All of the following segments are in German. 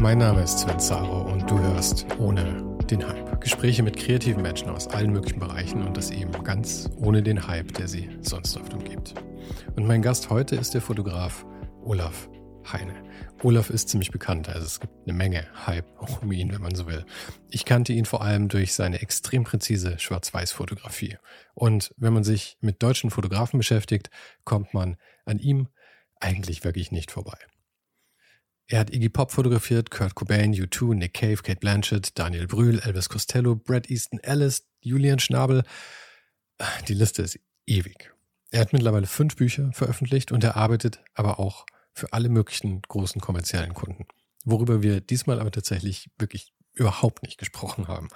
Mein Name ist Sven Zaro und du hörst ohne den Hype. Gespräche mit kreativen Menschen aus allen möglichen Bereichen und das eben ganz ohne den Hype, der sie sonst oft umgibt. Und mein Gast heute ist der Fotograf Olaf Heine. Olaf ist ziemlich bekannt, also es gibt eine Menge Hype um ihn, wenn man so will. Ich kannte ihn vor allem durch seine extrem präzise Schwarz-Weiß-Fotografie. Und wenn man sich mit deutschen Fotografen beschäftigt, kommt man an ihm eigentlich wirklich nicht vorbei. Er hat Iggy Pop fotografiert, Kurt Cobain, U2, Nick Cave, Kate Blanchett, Daniel Brühl, Elvis Costello, Brad Easton Ellis, Julian Schnabel. Die Liste ist ewig. Er hat mittlerweile fünf Bücher veröffentlicht und er arbeitet aber auch für alle möglichen großen kommerziellen Kunden. Worüber wir diesmal aber tatsächlich wirklich überhaupt nicht gesprochen haben.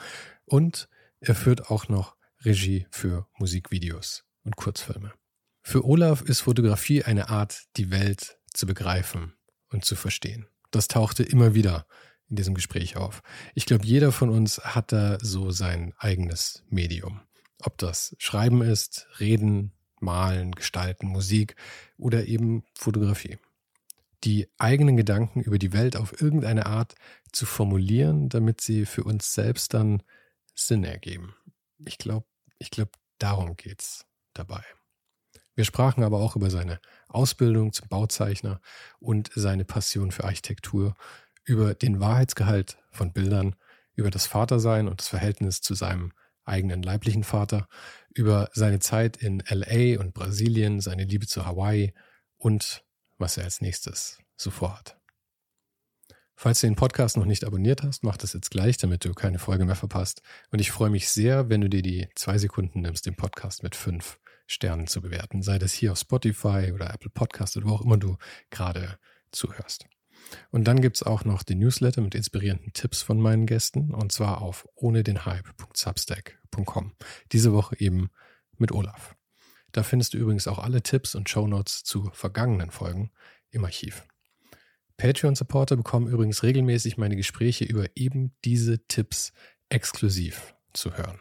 Und er führt auch noch Regie für Musikvideos und Kurzfilme. Für Olaf ist Fotografie eine Art, die Welt zu begreifen und zu verstehen. Das tauchte immer wieder in diesem Gespräch auf. Ich glaube, jeder von uns hat da so sein eigenes Medium. Ob das Schreiben ist, Reden, Malen, Gestalten, Musik oder eben Fotografie. Die eigenen Gedanken über die Welt auf irgendeine Art zu formulieren, damit sie für uns selbst dann Sinn ergeben. Ich glaube, ich glaube, darum geht's dabei. Wir sprachen aber auch über seine Ausbildung zum Bauzeichner und seine Passion für Architektur, über den Wahrheitsgehalt von Bildern, über das Vatersein und das Verhältnis zu seinem eigenen leiblichen Vater, über seine Zeit in LA und Brasilien, seine Liebe zu Hawaii und was er als nächstes so vorhat. Falls du den Podcast noch nicht abonniert hast, mach das jetzt gleich, damit du keine Folge mehr verpasst. Und ich freue mich sehr, wenn du dir die zwei Sekunden nimmst, den Podcast mit fünf Sternen zu bewerten, sei das hier auf Spotify oder Apple Podcast oder wo auch immer du gerade zuhörst. Und dann gibt es auch noch den Newsletter mit inspirierenden Tipps von meinen Gästen und zwar auf ohne den Hype.substack.com. Diese Woche eben mit Olaf. Da findest du übrigens auch alle Tipps und Shownotes zu vergangenen Folgen im Archiv. Patreon-Supporter bekommen übrigens regelmäßig meine Gespräche über eben diese Tipps exklusiv zu hören.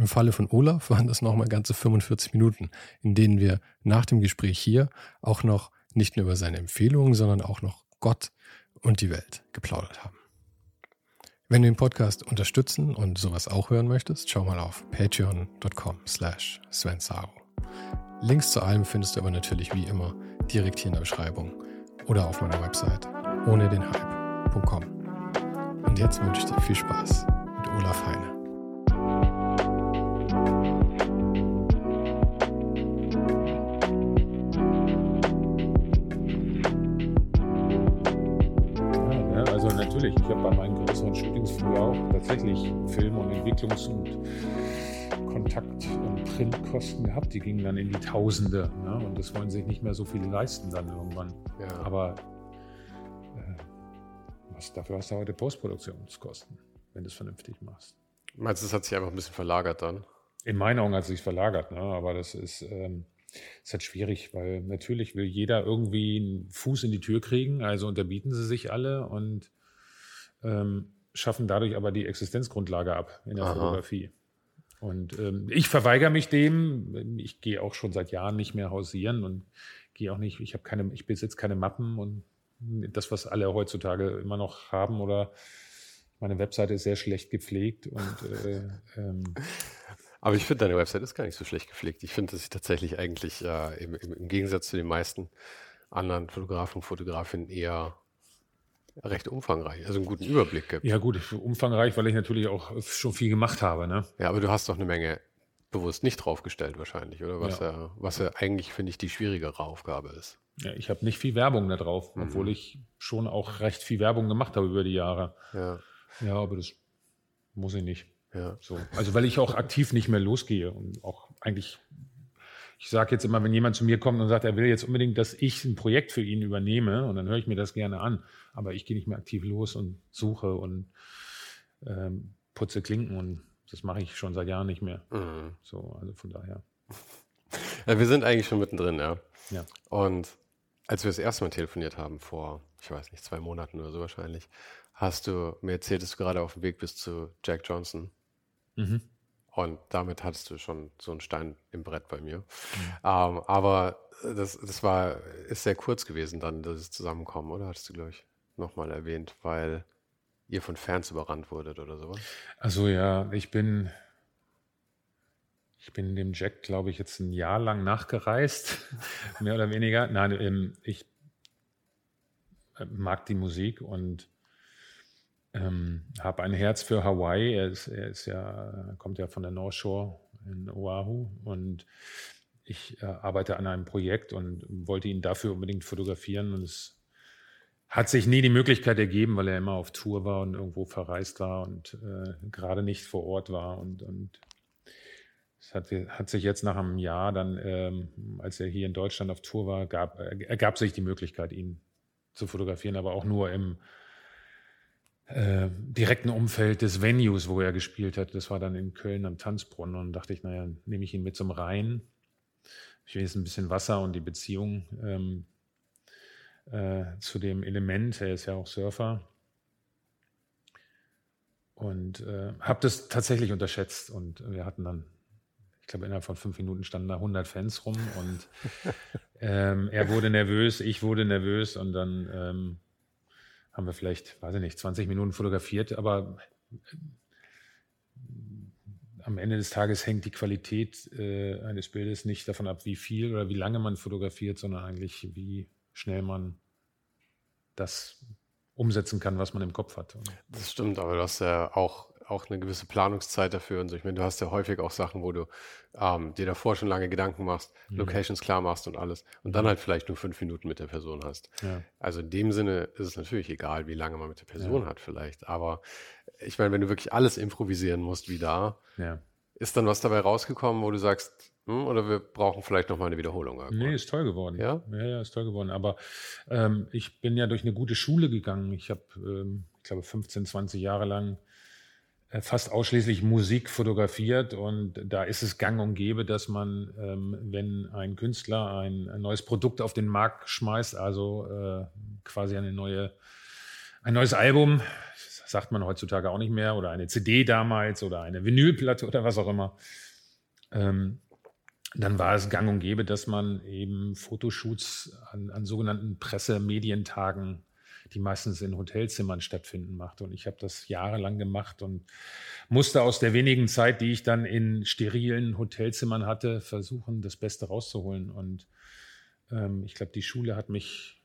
Im Falle von Olaf waren das nochmal ganze 45 Minuten, in denen wir nach dem Gespräch hier auch noch nicht nur über seine Empfehlungen, sondern auch noch Gott und die Welt geplaudert haben. Wenn du den Podcast unterstützen und sowas auch hören möchtest, schau mal auf patreon.com slash svensaro. Links zu allem findest du aber natürlich wie immer direkt hier in der Beschreibung oder auf meiner Website ohne den Hype.com. Und jetzt wünsche ich dir viel Spaß mit Olaf Heine. Natürlich. Ich habe bei meinen größeren Shootings früher auch tatsächlich Film- und Entwicklungs- und Kontakt- und Printkosten gehabt. Die gingen dann in die Tausende. Ne? Und das wollen sich nicht mehr so viele leisten dann irgendwann. Ja. Aber äh, was, dafür hast du heute Postproduktionskosten, wenn du es vernünftig machst. Meinst du, es hat sich einfach ein bisschen verlagert dann? In meiner Augen hat es sich verlagert, ne? aber das ist, ähm, ist halt schwierig, weil natürlich will jeder irgendwie einen Fuß in die Tür kriegen, also unterbieten sie sich alle und ähm, schaffen dadurch aber die Existenzgrundlage ab in der Aha. Fotografie. Und ähm, ich verweigere mich dem. Ich gehe auch schon seit Jahren nicht mehr hausieren und gehe auch nicht, ich habe keine, ich besitze keine Mappen und das, was alle heutzutage immer noch haben oder meine Webseite ist sehr schlecht gepflegt und äh, ähm, aber ich finde, deine Website ist gar nicht so schlecht gepflegt. Ich finde, dass sie tatsächlich eigentlich äh, im, im, im, Gegensatz zu den meisten anderen Fotografen und Fotografinnen eher recht umfangreich, also einen guten Überblick gibt. Ja gut, umfangreich, weil ich natürlich auch schon viel gemacht habe. Ne? Ja, aber du hast doch eine Menge bewusst nicht draufgestellt wahrscheinlich, oder? Was ja, ja was ja eigentlich, finde ich, die schwierigere Aufgabe ist. Ja, ich habe nicht viel Werbung da drauf, mhm. obwohl ich schon auch recht viel Werbung gemacht habe über die Jahre. Ja. Ja, aber das muss ich nicht. Ja. So. Also weil ich auch aktiv nicht mehr losgehe und auch eigentlich, ich sage jetzt immer, wenn jemand zu mir kommt und sagt, er will jetzt unbedingt, dass ich ein Projekt für ihn übernehme, und dann höre ich mir das gerne an, aber ich gehe nicht mehr aktiv los und suche und ähm, putze Klinken und das mache ich schon seit Jahren nicht mehr. Mhm. So, also von daher. Ja, wir sind eigentlich schon mittendrin, ja. Ja. Und als wir das erste Mal telefoniert haben, vor, ich weiß nicht, zwei Monaten oder so wahrscheinlich, hast du mir erzählt, dass du gerade auf dem Weg bist zu Jack Johnson. Mhm. Und damit hattest du schon so einen Stein im Brett bei mir. Mhm. Ähm, aber das, das war, ist sehr kurz gewesen dann, das Zusammenkommen, oder? Hattest du, glaube ich, nochmal erwähnt, weil ihr von Fans überrannt wurdet oder sowas? Also ja, ich bin, ich bin dem Jack, glaube ich, jetzt ein Jahr lang nachgereist, mehr oder weniger. Nein, ähm, ich mag die Musik und ähm, habe ein Herz für Hawaii. Er ist, er ist ja, kommt ja von der North Shore in Oahu. Und ich äh, arbeite an einem Projekt und wollte ihn dafür unbedingt fotografieren. Und es hat sich nie die Möglichkeit ergeben, weil er immer auf Tour war und irgendwo verreist war und äh, gerade nicht vor Ort war. Und, und es hat, hat, sich jetzt nach einem Jahr dann, ähm, als er hier in Deutschland auf Tour war, gab, ergab sich die Möglichkeit, ihn zu fotografieren, aber auch nur im äh, direkten Umfeld des Venues, wo er gespielt hat. Das war dann in Köln am Tanzbrunnen und dachte ich, naja, nehme ich ihn mit zum Rhein. Ich will jetzt ein bisschen Wasser und die Beziehung ähm, äh, zu dem Element. Er ist ja auch Surfer. Und äh, habe das tatsächlich unterschätzt. Und wir hatten dann, ich glaube, innerhalb von fünf Minuten standen da 100 Fans rum. Und ähm, er wurde nervös, ich wurde nervös. Und dann ähm, haben wir vielleicht, weiß ich nicht, 20 Minuten fotografiert, aber äh, am Ende des Tages hängt die Qualität äh, eines Bildes nicht davon ab, wie viel oder wie lange man fotografiert, sondern eigentlich, wie schnell man das umsetzen kann, was man im Kopf hat. Das stimmt, aber du hast ja auch auch eine gewisse Planungszeit dafür und so. Ich meine, du hast ja häufig auch Sachen, wo du ähm, dir davor schon lange Gedanken machst, mhm. Locations klar machst und alles und dann mhm. halt vielleicht nur fünf Minuten mit der Person hast. Ja. Also in dem Sinne ist es natürlich egal, wie lange man mit der Person ja. hat vielleicht. Aber ich meine, wenn du wirklich alles improvisieren musst wie da, ja. ist dann was dabei rausgekommen, wo du sagst, hm, oder wir brauchen vielleicht nochmal eine Wiederholung. Irgendwann. Nee, ist toll geworden. Ja? Ja, ja, ist toll geworden. Aber ähm, ich bin ja durch eine gute Schule gegangen. Ich habe, ähm, ich glaube, 15, 20 Jahre lang fast ausschließlich Musik fotografiert. Und da ist es gang und gäbe, dass man, ähm, wenn ein Künstler ein, ein, neues Produkt auf den Markt schmeißt, also äh, quasi eine neue, ein neues Album, sagt man heutzutage auch nicht mehr, oder eine CD damals oder eine Vinylplatte oder was auch immer, ähm, dann war es gang und gäbe, dass man eben Fotoshoots an, an sogenannten Pressemedientagen die meistens in Hotelzimmern stattfinden, macht. Und ich habe das jahrelang gemacht und musste aus der wenigen Zeit, die ich dann in sterilen Hotelzimmern hatte, versuchen, das Beste rauszuholen. Und ähm, ich glaube, die Schule hat mich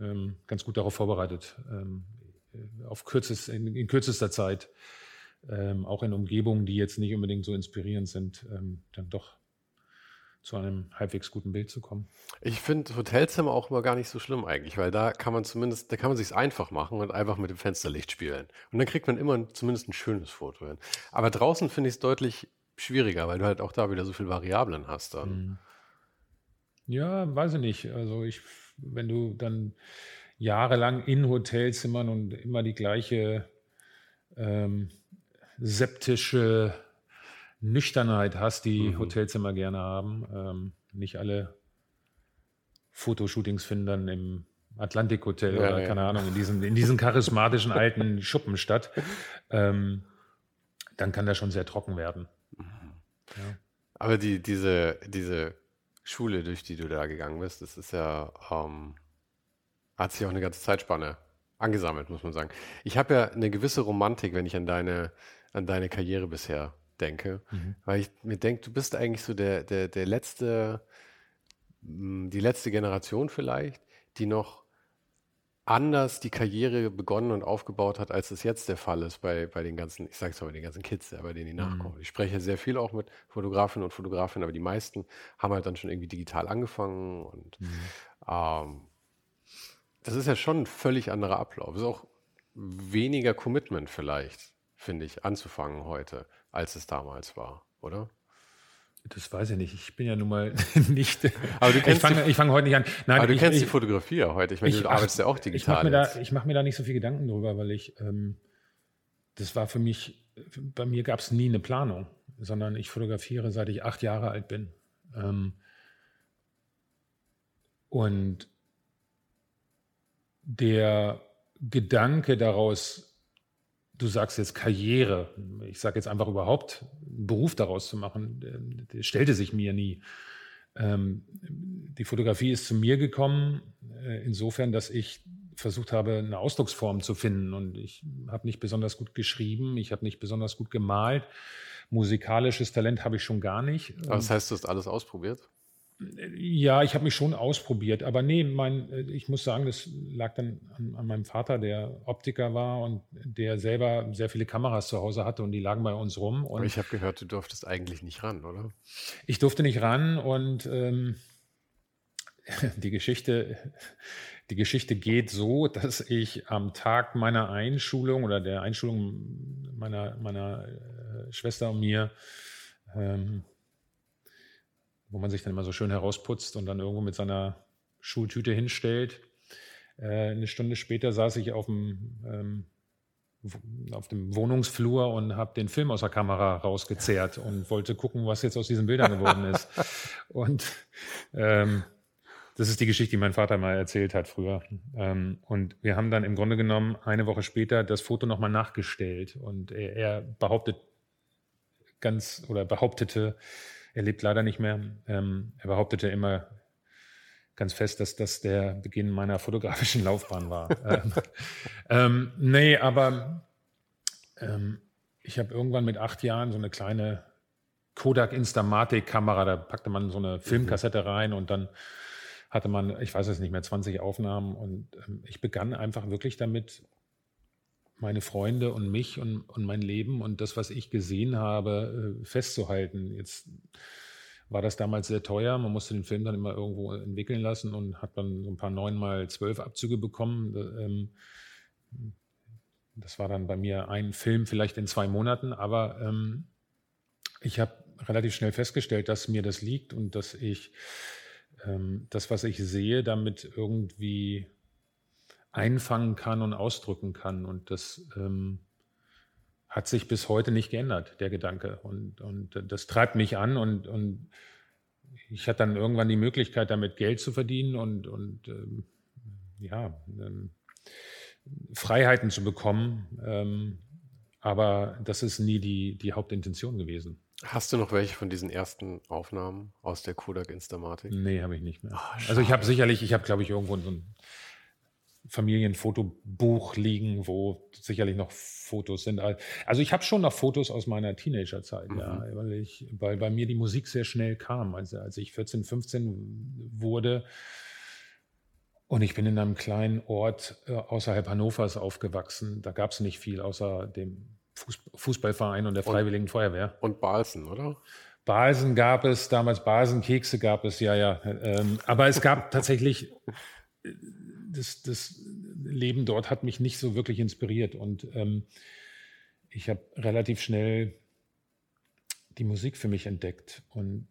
ähm, ganz gut darauf vorbereitet, ähm, auf kürzest, in, in, kürzester Zeit, ähm, auch in Umgebungen, die jetzt nicht unbedingt so inspirierend sind, ähm, dann doch zu einem halbwegs guten Bild zu kommen. Ich finde Hotelzimmer auch immer gar nicht so schlimm eigentlich, weil da kann man zumindest, da kann man sich einfach machen und einfach mit dem Fensterlicht spielen. Und dann kriegt man immer zumindest ein schönes Foto hin. Aber draußen finde ich es deutlich schwieriger, weil du halt auch da wieder so viele Variablen hast dann. Mhm. Ja, weiß ich nicht. Also ich, wenn du dann jahrelang in Hotelzimmern und immer die gleiche ähm, septische Nüchternheit hast, die mhm. Hotelzimmer gerne haben. Ähm, nicht alle Fotoshootings finden dann im Atlantik Hotel ja, oder ja. keine Ahnung, in diesen, in diesen charismatischen alten Schuppen statt. Ähm, dann kann der schon sehr trocken werden. Ja. Aber die, diese, diese Schule, durch die du da gegangen bist, das ist ja, ähm, hat sich auch eine ganze Zeitspanne angesammelt, muss man sagen. Ich habe ja eine gewisse Romantik, wenn ich an deine, an deine Karriere bisher denke, mhm. weil ich mir denke, du bist eigentlich so der, der, der letzte, hm, die letzte Generation vielleicht, die noch anders die Karriere begonnen und aufgebaut hat, als es jetzt der Fall ist bei, bei den ganzen, ich sage es mal, bei den ganzen Kids, bei denen die mhm. nachkommen. Ich spreche sehr viel auch mit Fotografinnen und Fotografinnen, aber die meisten haben halt dann schon irgendwie digital angefangen und mhm. ähm, das ist ja schon ein völlig anderer Ablauf. Es ist auch weniger Commitment vielleicht, finde ich, anzufangen heute, als es damals war, oder? Das weiß ich nicht. Ich bin ja nun mal nicht. Aber du kennst ich fange fang heute nicht an. Nein, aber du ich, kennst ich, die Fotografie ja heute. Ich meine, du arbeitest ja auch digital. Ich mache mir, mach mir, da nicht so viel Gedanken drüber, weil ich, ähm, das war für mich, bei mir gab es nie eine Planung, sondern ich fotografiere, seit ich acht Jahre alt bin. Ähm, und der Gedanke daraus, du sagst jetzt Karriere, ich sage jetzt einfach überhaupt, einen Beruf daraus zu machen, stellte sich mir nie. Ähm, die Fotografie ist zu mir gekommen, äh, insofern, dass ich versucht habe, eine Ausdrucksform zu finden. Und ich habe nicht besonders gut geschrieben, ich habe nicht besonders gut gemalt. Musikalisches Talent habe ich schon gar nicht. Aber das heißt, du hast alles ausprobiert? Ja, ich habe mich schon ausprobiert, aber nee, mein, äh, ich muss sagen, das lag dann an, an, meinem Vater, der Optiker war und der selber sehr viele Kameras zu Hause hatte und die lagen bei uns rum. aber ich habe gehört, du durftest eigentlich nicht ran, oder? Ich durfte nicht ran und ähm, die Geschichte, die Geschichte geht so, dass ich am Tag meiner Einschulung oder der Einschulung meiner, meiner äh, Schwester und mir ähm, wo man sich dann immer so schön herausputzt und dann irgendwo mit seiner Schultüte hinstellt. Äh, eine Stunde später saß ich auf dem, ähm, auf dem Wohnungsflur und habe den Film aus der Kamera rausgezehrt und wollte gucken, was jetzt aus diesen Bildern geworden ist. Und ähm, das ist die Geschichte, die mein Vater mal erzählt hat früher. Ähm, und wir haben dann im Grunde genommen eine Woche später das Foto nochmal nachgestellt. Und er, er behauptet ganz oder behauptete, er lebt leider nicht mehr. Ähm, er behauptete immer ganz fest, dass das der Beginn meiner fotografischen Laufbahn war. ähm, ähm, nee, aber ähm, ich habe irgendwann mit acht Jahren so eine kleine Kodak Instamatic-Kamera, da packte man so eine Filmkassette rein und dann hatte man, ich weiß es nicht mehr, 20 Aufnahmen und ähm, ich begann einfach wirklich damit, meine Freunde und mich und, und mein Leben und das, was ich gesehen habe, äh, festzuhalten. Jetzt war das damals sehr teuer. Man musste den Film dann immer irgendwo entwickeln lassen und hat dann so ein paar neun mal zwölf Abzüge bekommen. Ähm, das war dann bei mir ein Film vielleicht in zwei Monaten, aber ähm, ich habe relativ schnell festgestellt, dass mir das liegt und dass ich ähm, das, was ich sehe, damit irgendwie einfangen kann und ausdrücken kann. Und das ähm, hat sich bis heute nicht geändert, der Gedanke. Und, und das treibt mich an und, und ich hatte dann irgendwann die Möglichkeit, damit Geld zu verdienen und, und ähm, ja, ähm, Freiheiten zu bekommen. Ähm, aber das ist nie die, die Hauptintention gewesen. Hast du noch welche von diesen ersten Aufnahmen aus der Kodak Instamatic? Nee, habe ich nicht mehr. Oh, also ich habe sicherlich, ich habe glaube ich irgendwo so ein Familienfotobuch liegen, wo sicherlich noch Fotos sind. Also ich habe schon noch Fotos aus meiner Teenagerzeit, mhm. ja, weil, ich, weil bei mir die Musik sehr schnell kam. Also als ich 14, 15 wurde und ich bin in einem kleinen Ort äh, außerhalb Hannovers aufgewachsen, da gab es nicht viel außer dem Fußballverein und der Freiwilligen und, Feuerwehr. Und Balsen, oder? Balsen gab es, damals Balsenkekse gab es, ja, ja. Ähm, aber es gab tatsächlich das, das Leben dort hat mich nicht so wirklich inspiriert. Und ähm, ich habe relativ schnell die Musik für mich entdeckt und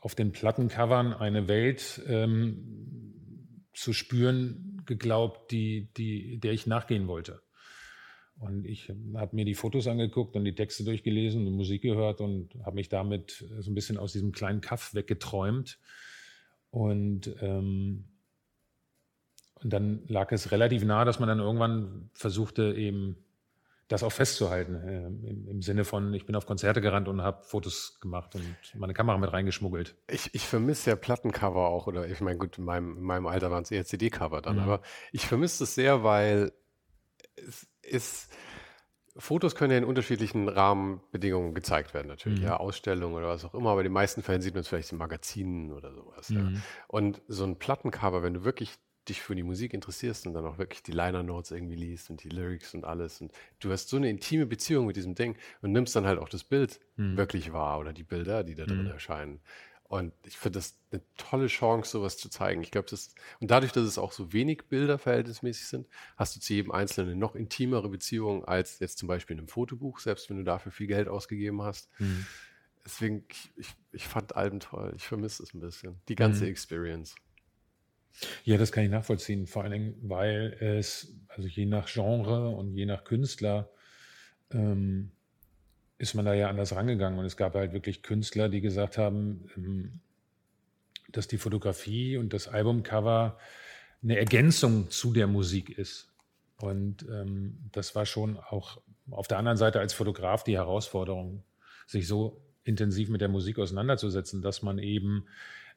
auf den Plattencovern eine Welt ähm, zu spüren geglaubt, die, die, der ich nachgehen wollte. Und ich habe mir die Fotos angeguckt und die Texte durchgelesen und Musik gehört und habe mich damit so ein bisschen aus diesem kleinen Kaff weggeträumt. Und ähm, und dann lag es relativ nah, dass man dann irgendwann versuchte, eben das auch festzuhalten. Äh, im, im, Sinne von, ich bin auf Konzerte gerannt und habe Fotos gemacht und meine Kamera mit reingeschmuggelt. Ich, ich vermisse ja Plattencover auch, oder ich meine, gut, in meinem, in meinem Alter waren es eher CD-Cover dann, mhm. aber ich vermisse es sehr, weil es ist. Fotos können ja in unterschiedlichen Rahmenbedingungen gezeigt werden, natürlich. Mhm. Ja, Ausstellungen oder was auch immer, aber in den meisten Fällen sieht man es vielleicht in Magazinen oder sowas. Mhm. Ja. Und so ein Plattencover, wenn du wirklich dich für die Musik interessierst und dann auch wirklich die Liner Notes irgendwie liest und die Lyrics und alles und du hast so eine intime Beziehung mit diesem Ding und nimmst dann halt auch das Bild mhm. wirklich wahr oder die Bilder, die da drin mhm. erscheinen. Und ich finde das eine tolle Chance, sowas zu zeigen. Ich glaube, das und dadurch, dass es auch so wenig Bilder verhältnismäßig sind, hast du zu jedem Einzelnen eine noch intimere Beziehung als jetzt zum Beispiel in einem Fotobuch, selbst wenn du dafür viel Geld ausgegeben hast. Mhm. Deswegen, ich, ich, fand Alben toll. Ich vermisse es ein bisschen. Die ganze mhm. Experience. Ja, das kann ich nachvollziehen, vor allen Dingen, weil es, also je nach Genre und je nach Künstler, ähm, ist man da ja anders rangegangen. Und es gab halt wirklich Künstler, die gesagt haben, ähm, dass die Fotografie und das Albumcover eine Ergänzung zu der Musik ist. Und ähm, das war schon auch auf der anderen Seite als Fotograf die Herausforderung, sich so intensiv mit der Musik auseinanderzusetzen, dass man eben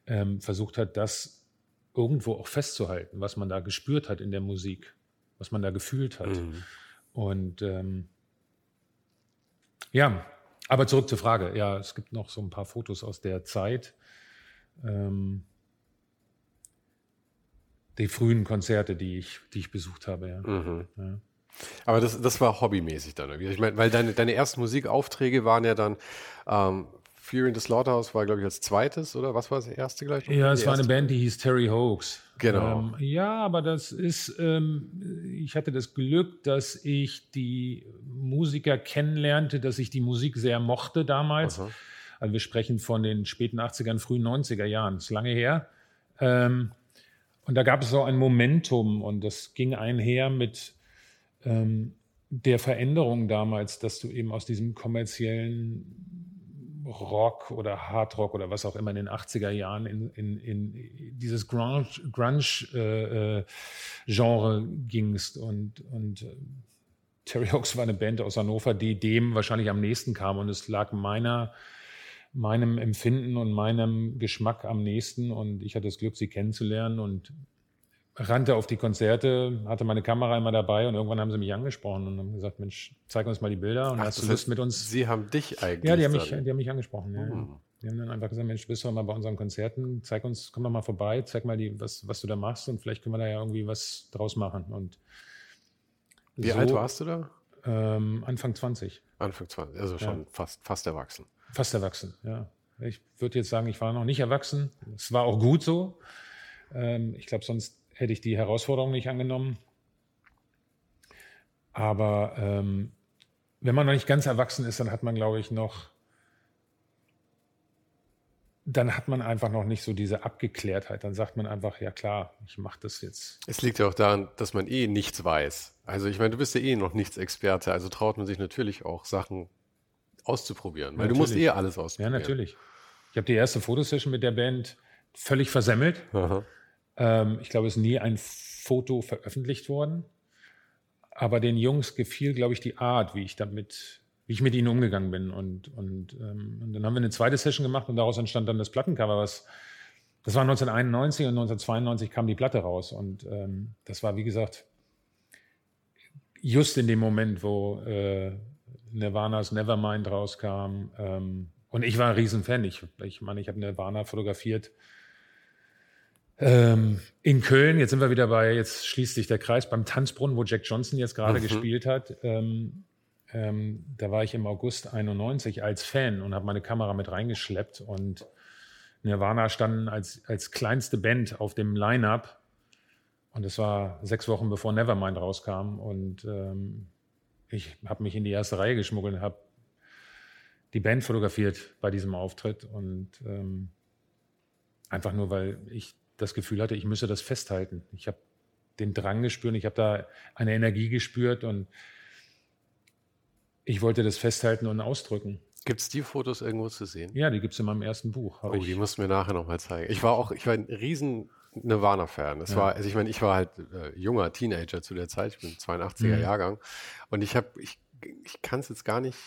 ähm, versucht hat, das irgendwo auch festzuhalten, was man da gespürt hat in der Musik, was man da gefühlt hat. Mhm. Und ähm, ja, aber zurück zur Frage. Ja, es gibt noch so ein paar Fotos aus der Zeit. Ähm, die frühen Konzerte, die ich, die ich besucht habe, ja. Mhm. ja. Aber das, das war hobbymäßig dann irgendwie. Ich meine, weil deine, deine ersten Musikaufträge waren ja dann ähm, Fury in the Slaughterhouse war, glaube ich, als zweites, oder? Was war das erste gleich? Ja, es war eine Band, die hieß Terry Hoax. Genau. Ähm, ja, aber das ist, ähm, ich hatte das Glück, dass ich die Musiker kennenlernte, dass ich die Musik sehr mochte damals. Aha. Also wir sprechen von den späten 80ern, frühen 90er Jahren. Das ist lange her. Ähm, und da gab es so ein Momentum und das ging einher mit ähm, der Veränderung damals, dass du eben aus diesem kommerziellen Rock oder Hardrock oder was auch immer in den 80er Jahren in, in, in dieses Grunge-Genre Grunge, äh, gingst. Und, und äh, Terry Hawks war eine Band aus Hannover, die dem wahrscheinlich am nächsten kam. Und es lag meiner, meinem Empfinden und meinem Geschmack am nächsten. Und ich hatte das Glück, sie kennenzulernen. Und rannte auf die Konzerte, hatte meine Kamera immer dabei und irgendwann haben sie mich angesprochen und haben gesagt, Mensch, zeig uns mal die Bilder und Ach, hast du Lust mit uns. Sie haben dich eigentlich. Ja, die haben mich, die haben mich angesprochen. Ja. Hm. Die haben dann einfach gesagt, Mensch, bist du mal bei unseren Konzerten, zeig uns, komm doch mal vorbei, zeig mal, die, was, was du da machst und vielleicht können wir da ja irgendwie was draus machen. Und Wie so, alt warst du da? Ähm, Anfang 20. Anfang 20, also schon ja. fast, fast erwachsen. Fast erwachsen, ja. Ich würde jetzt sagen, ich war noch nicht erwachsen. Es war auch gut so. Ähm, ich glaube, sonst hätte ich die Herausforderung nicht angenommen. Aber ähm, wenn man noch nicht ganz erwachsen ist, dann hat man, glaube ich, noch, dann hat man einfach noch nicht so diese Abgeklärtheit. Dann sagt man einfach, ja klar, ich mache das jetzt. Es liegt ja auch daran, dass man eh nichts weiß. Also ich meine, du bist ja eh noch nichts Experte, also traut man sich natürlich auch Sachen auszuprobieren, weil natürlich. du musst eh alles ausprobieren. Ja, natürlich. Ich habe die erste Fotosession mit der Band völlig versemmelt. Aha. Ähm, ich glaube, es ist nie ein Foto veröffentlicht worden. Aber den Jungs gefiel, glaube ich, die Art, wie ich damit, wie ich mit ihnen umgegangen bin. Und, und, ähm, und dann haben wir eine zweite Session gemacht und daraus entstand dann das Plattencover, was das war 1991 und 1992 kam die Platte raus. Und ähm, das war, wie gesagt, just in dem Moment, wo äh, Nirvana's Nevermind rauskam. Ähm, und ich war ein Riesenfan. Ich, ich meine, ich habe Nirvana fotografiert ähm, in Köln, jetzt sind wir wieder bei, jetzt schließt sich der Kreis beim Tanzbrunnen, wo Jack Johnson jetzt gerade mhm. gespielt hat. Ähm, ähm, da war ich im August 91 als Fan und habe meine Kamera mit reingeschleppt und Nirvana standen als, als kleinste Band auf dem Line-Up und es war sechs Wochen bevor Nevermind rauskam und ähm, ich habe mich in die erste Reihe geschmuggelt und habe die Band fotografiert bei diesem Auftritt und ähm, einfach nur, weil ich das Gefühl hatte, ich müsse das festhalten. Ich habe den Drang gespürt, ich habe da eine Energie gespürt und ich wollte das festhalten und ausdrücken. Gibt es die Fotos irgendwo zu sehen? Ja, die gibt es in meinem ersten Buch. Oh, ich. die musst du mir nachher nochmal zeigen. Ich war auch, ich war ein riesen Nirvana-Fan. Das ja. war, also ich meine, ich war halt äh, junger Teenager zu der Zeit, ich bin 82er mhm. Jahrgang und ich habe, ich ich kann es jetzt gar nicht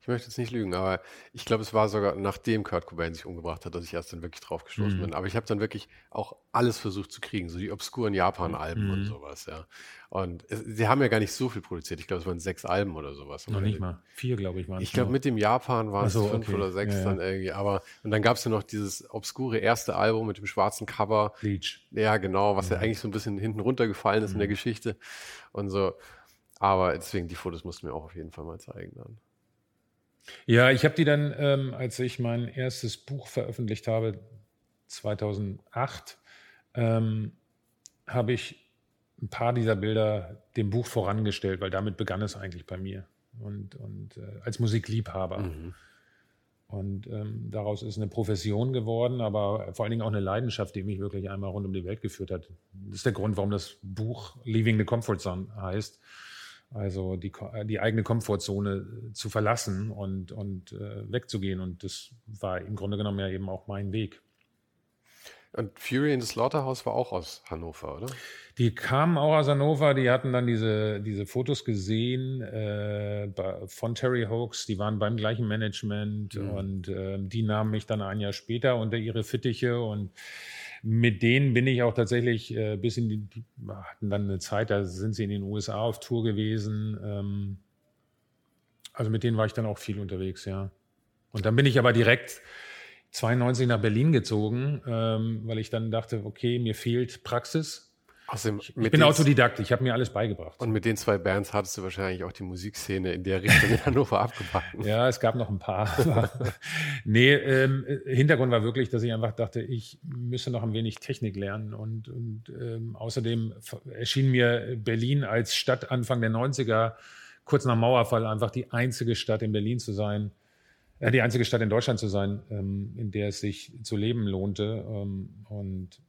ich möchte jetzt nicht lügen, aber ich glaube, es war sogar nachdem Kurt Cobain sich umgebracht hat, dass ich erst dann wirklich drauf gestoßen mhm. bin. Aber ich habe dann wirklich auch alles versucht zu kriegen, so die obskuren Japan-Alben mhm. und sowas, ja. Und es, sie haben ja gar nicht so viel produziert. Ich glaube, es waren sechs Alben oder sowas. Noch nicht mal. Vier, glaube ich, waren es. Ich glaube, mit dem Japan waren es so, fünf okay. oder sechs ja, dann ja. irgendwie. Aber, und dann gab es ja noch dieses obskure erste Album mit dem schwarzen Cover. Bleach. Ja, genau, was mhm. ja eigentlich so ein bisschen hinten runtergefallen ist in der mhm. Geschichte und so. Aber deswegen, die Fotos mussten wir auch auf jeden Fall mal zeigen dann. Ja, ich habe die dann, ähm, als ich mein erstes Buch veröffentlicht habe, 2008, ähm, habe ich ein paar dieser Bilder dem Buch vorangestellt, weil damit begann es eigentlich bei mir und, und äh, als Musikliebhaber. Mhm. Und ähm, daraus ist eine Profession geworden, aber vor allen Dingen auch eine Leidenschaft, die mich wirklich einmal rund um die Welt geführt hat. Das ist der Grund, warum das Buch Leaving the Comfort Zone heißt. Also die, die eigene Komfortzone zu verlassen und, und äh, wegzugehen. Und das war im Grunde genommen ja eben auch mein Weg. Und Fury in the Slaughterhouse war auch aus Hannover, oder? Die kamen auch aus Hannover, die hatten dann diese, diese Fotos gesehen äh, von Terry Hoax, die waren beim gleichen Management mhm. und äh, die nahmen mich dann ein Jahr später unter ihre Fittiche und mit denen bin ich auch tatsächlich äh, bis in die, die, hatten dann eine Zeit, da sind sie in den USA auf Tour gewesen. Ähm, also mit denen war ich dann auch viel unterwegs, ja. Und dann bin ich aber direkt 92 nach Berlin gezogen, ähm, weil ich dann dachte, okay, mir fehlt Praxis. Also ich bin Autodidakt, ich habe mir alles beigebracht. Und mit den zwei Bands hattest du wahrscheinlich auch die Musikszene in der Richtung in Hannover abgepackt. Ja, es gab noch ein paar. nee, ähm, Hintergrund war wirklich, dass ich einfach dachte, ich müsse noch ein wenig Technik lernen. Und, und ähm, außerdem erschien mir Berlin als Stadt Anfang der 90er, kurz nach Mauerfall, einfach die einzige Stadt in Berlin zu sein, äh, die einzige Stadt in Deutschland zu sein, ähm, in der es sich zu leben lohnte. Ähm, und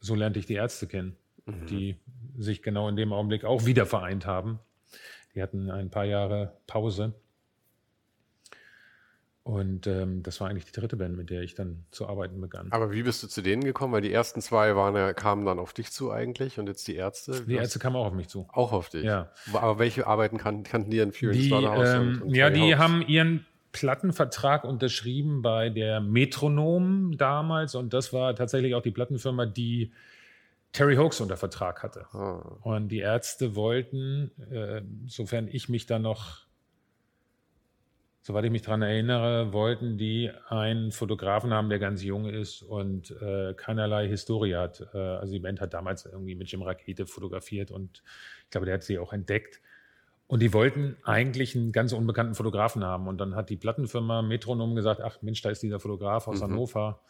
so lernte ich die Ärzte kennen mhm. die sich genau in dem Augenblick auch wieder vereint haben. Die hatten ein paar Jahre Pause. Und ähm, das war eigentlich die dritte Band, mit der ich dann zu arbeiten begann. Aber wie bist du zu denen gekommen? Weil die ersten zwei waren, kamen dann auf dich zu eigentlich und jetzt die Ärzte. Die Ärzte kamen auch auf mich zu. Auch auf dich. Ja. Aber welche Arbeiten kannten, kannten die in Fury die, ähm, und, und Ja, die House? haben ihren Plattenvertrag unterschrieben bei der Metronom damals und das war tatsächlich auch die Plattenfirma, die Terry Hoax unter Vertrag hatte. Oh. Und die Ärzte wollten, äh, sofern ich mich da noch, soweit ich mich daran erinnere, wollten die einen Fotografen haben, der ganz jung ist und äh, keinerlei Historie hat. Äh, also die Band hat damals irgendwie mit Jim Rakete fotografiert und ich glaube, der hat sie auch entdeckt. Und die wollten eigentlich einen ganz unbekannten Fotografen haben. Und dann hat die Plattenfirma Metronom gesagt, ach Mensch, da ist dieser Fotograf aus mhm. Hannover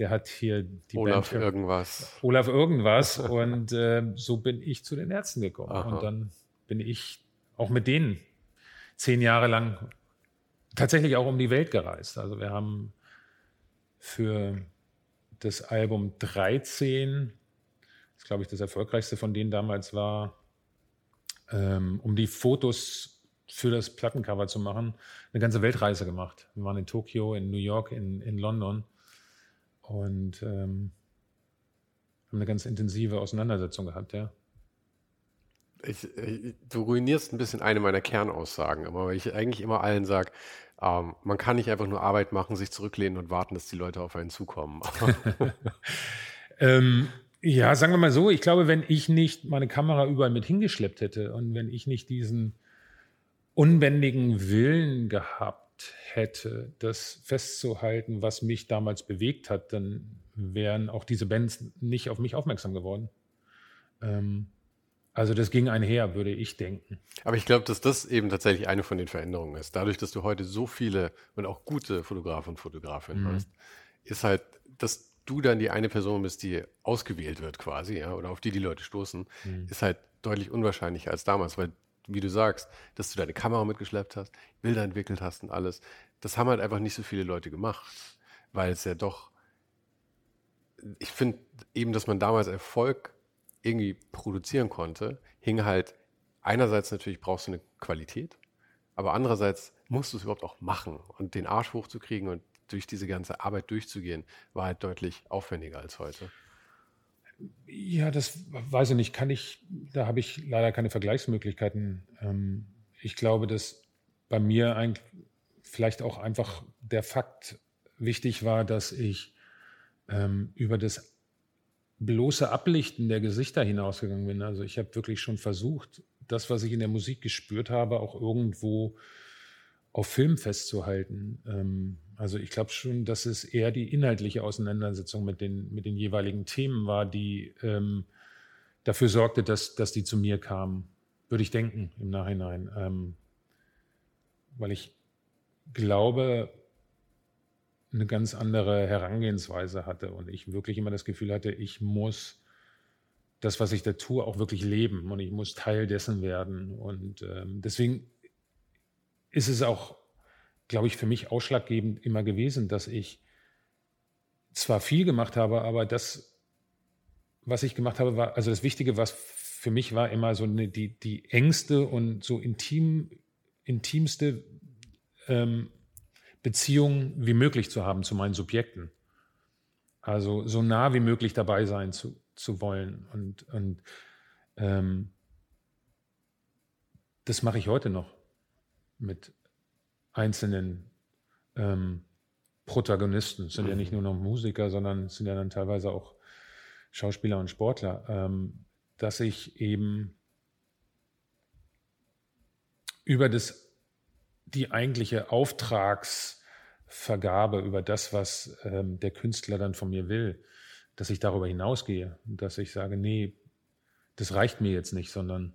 der hat hier die Olaf Band, irgendwas. Olaf irgendwas. und äh, so bin ich zu den Ärzten gekommen. Aha. Und dann bin ich auch mit denen zehn Jahre lang tatsächlich auch um die Welt gereist. Also wir haben für das Album 13, das glaube ich das erfolgreichste von denen damals war, ähm, um die Fotos für das Plattencover zu machen, eine ganze Weltreise gemacht. Wir waren in Tokio, in New York, in, in London und ähm, haben eine ganz intensive Auseinandersetzung gehabt, ja. Ich, ich, du ruinierst ein bisschen eine meiner Kernaussagen, aber weil ich eigentlich immer allen sage, ähm, man kann nicht einfach nur Arbeit machen, sich zurücklehnen und warten, dass die Leute auf einen zukommen. ähm, ja, sagen wir mal so, ich glaube, wenn ich nicht meine Kamera überall mit hingeschleppt hätte und wenn ich nicht diesen unbändigen Willen gehabt hätte, das festzuhalten, was mich damals bewegt hat, dann wären auch diese Bands nicht auf mich aufmerksam geworden. Ähm, also das ging einher, würde ich denken. Aber ich glaube, dass das eben tatsächlich eine von den Veränderungen ist. Dadurch, dass du heute so viele und auch gute Fotografen und Fotografinnen mhm. hast, ist halt, dass du dann die eine Person bist, die ausgewählt wird quasi, ja, oder auf die die Leute stoßen, mhm. ist halt deutlich unwahrscheinlicher als damals, weil wie du sagst, dass du deine Kamera mitgeschleppt hast, Bilder entwickelt hast und alles. Das haben halt einfach nicht so viele Leute gemacht, weil es ja doch, ich finde eben, dass man damals Erfolg irgendwie produzieren konnte, hing halt einerseits natürlich brauchst du eine Qualität, aber andererseits musst du es überhaupt auch machen und den Arsch hochzukriegen und durch diese ganze Arbeit durchzugehen, war halt deutlich aufwendiger als heute. Ja, das weiß ich nicht. Kann ich, da habe ich leider keine Vergleichsmöglichkeiten. Ähm, ich glaube, dass bei mir ein, vielleicht auch einfach der Fakt wichtig war, dass ich ähm, über das bloße Ablichten der Gesichter hinausgegangen bin. Also ich habe wirklich schon versucht, das, was ich in der Musik gespürt habe, auch irgendwo auf Film festzuhalten. Ähm, also ich glaube schon, dass es eher die inhaltliche Auseinandersetzung mit den, mit den jeweiligen Themen war, die ähm, dafür sorgte, dass, dass die zu mir kamen, würde ich denken im Nachhinein. Ähm, weil ich glaube, eine ganz andere Herangehensweise hatte und ich wirklich immer das Gefühl hatte, ich muss das, was ich da tue, auch wirklich leben und ich muss Teil dessen werden. Und ähm, deswegen ist es auch, glaube ich, für mich ausschlaggebend immer gewesen, dass ich zwar viel gemacht habe, aber das, was ich gemacht habe, war, also das Wichtige, was für mich war immer so eine, die, die engste und so intim, intimste ähm, Beziehung wie möglich zu haben zu meinen Subjekten. Also so nah wie möglich dabei sein zu, zu wollen. Und, und ähm, das mache ich heute noch mit einzelnen ähm, Protagonisten. Es sind ja nicht nur noch Musiker, sondern es sind ja dann teilweise auch Schauspieler und Sportler, ähm, dass ich eben über das die eigentliche Auftragsvergabe über das, was ähm, der Künstler dann von mir will, dass ich darüber hinausgehe und dass ich sage, nee, das reicht mir jetzt nicht, sondern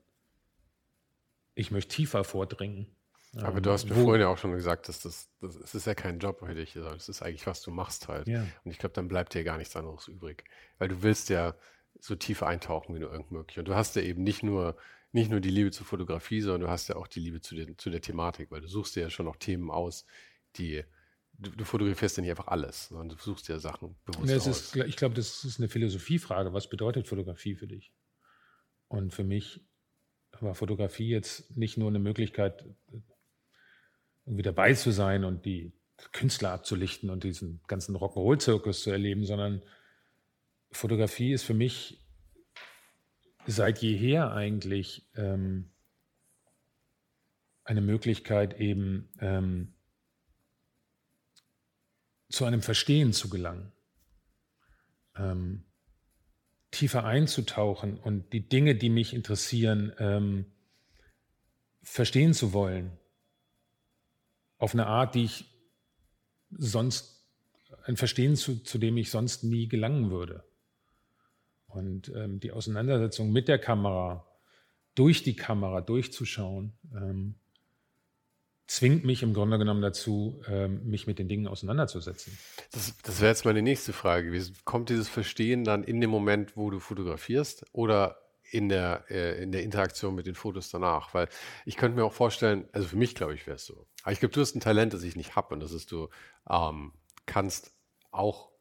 ich möchte tiefer vordringen. Aber du hast mir vorhin ja auch schon gesagt, dass das, das, das ist ja kein Job für dich, sondern es ist eigentlich, was du machst halt. Ja. Und ich glaube, dann bleibt dir gar nichts anderes übrig. Weil du willst ja so tief eintauchen, wie nur irgend möglich. Und du hast ja eben nicht nur nicht nur die Liebe zur Fotografie, sondern du hast ja auch die Liebe zu, den, zu der Thematik, weil du suchst dir ja schon noch Themen aus, die du, du fotografierst ja nicht einfach alles, sondern du suchst dir Sachen bewusst ja, aus. Ist, ich glaube, das ist eine Philosophiefrage. Was bedeutet Fotografie für dich? Und für mich war Fotografie jetzt nicht nur eine Möglichkeit, irgendwie dabei zu sein und die Künstler abzulichten und diesen ganzen Rock'n'Roll-Zirkus zu erleben, sondern Fotografie ist für mich seit jeher eigentlich ähm, eine Möglichkeit, eben ähm, zu einem Verstehen zu gelangen, ähm, tiefer einzutauchen und die Dinge, die mich interessieren, ähm, verstehen zu wollen. Auf eine Art, die ich sonst, ein Verstehen, zu, zu dem ich sonst nie gelangen würde. Und ähm, die Auseinandersetzung mit der Kamera, durch die Kamera durchzuschauen, ähm, zwingt mich im Grunde genommen dazu, ähm, mich mit den Dingen auseinanderzusetzen. Das, das wäre jetzt meine nächste Frage. Wie kommt dieses Verstehen dann in dem Moment, wo du fotografierst oder in der, äh, in der Interaktion mit den Fotos danach? Weil ich könnte mir auch vorstellen, also für mich glaube ich wäre es so. Aber ich glaube, du hast ein Talent, das ich nicht habe und das ist, du ähm, kannst auch,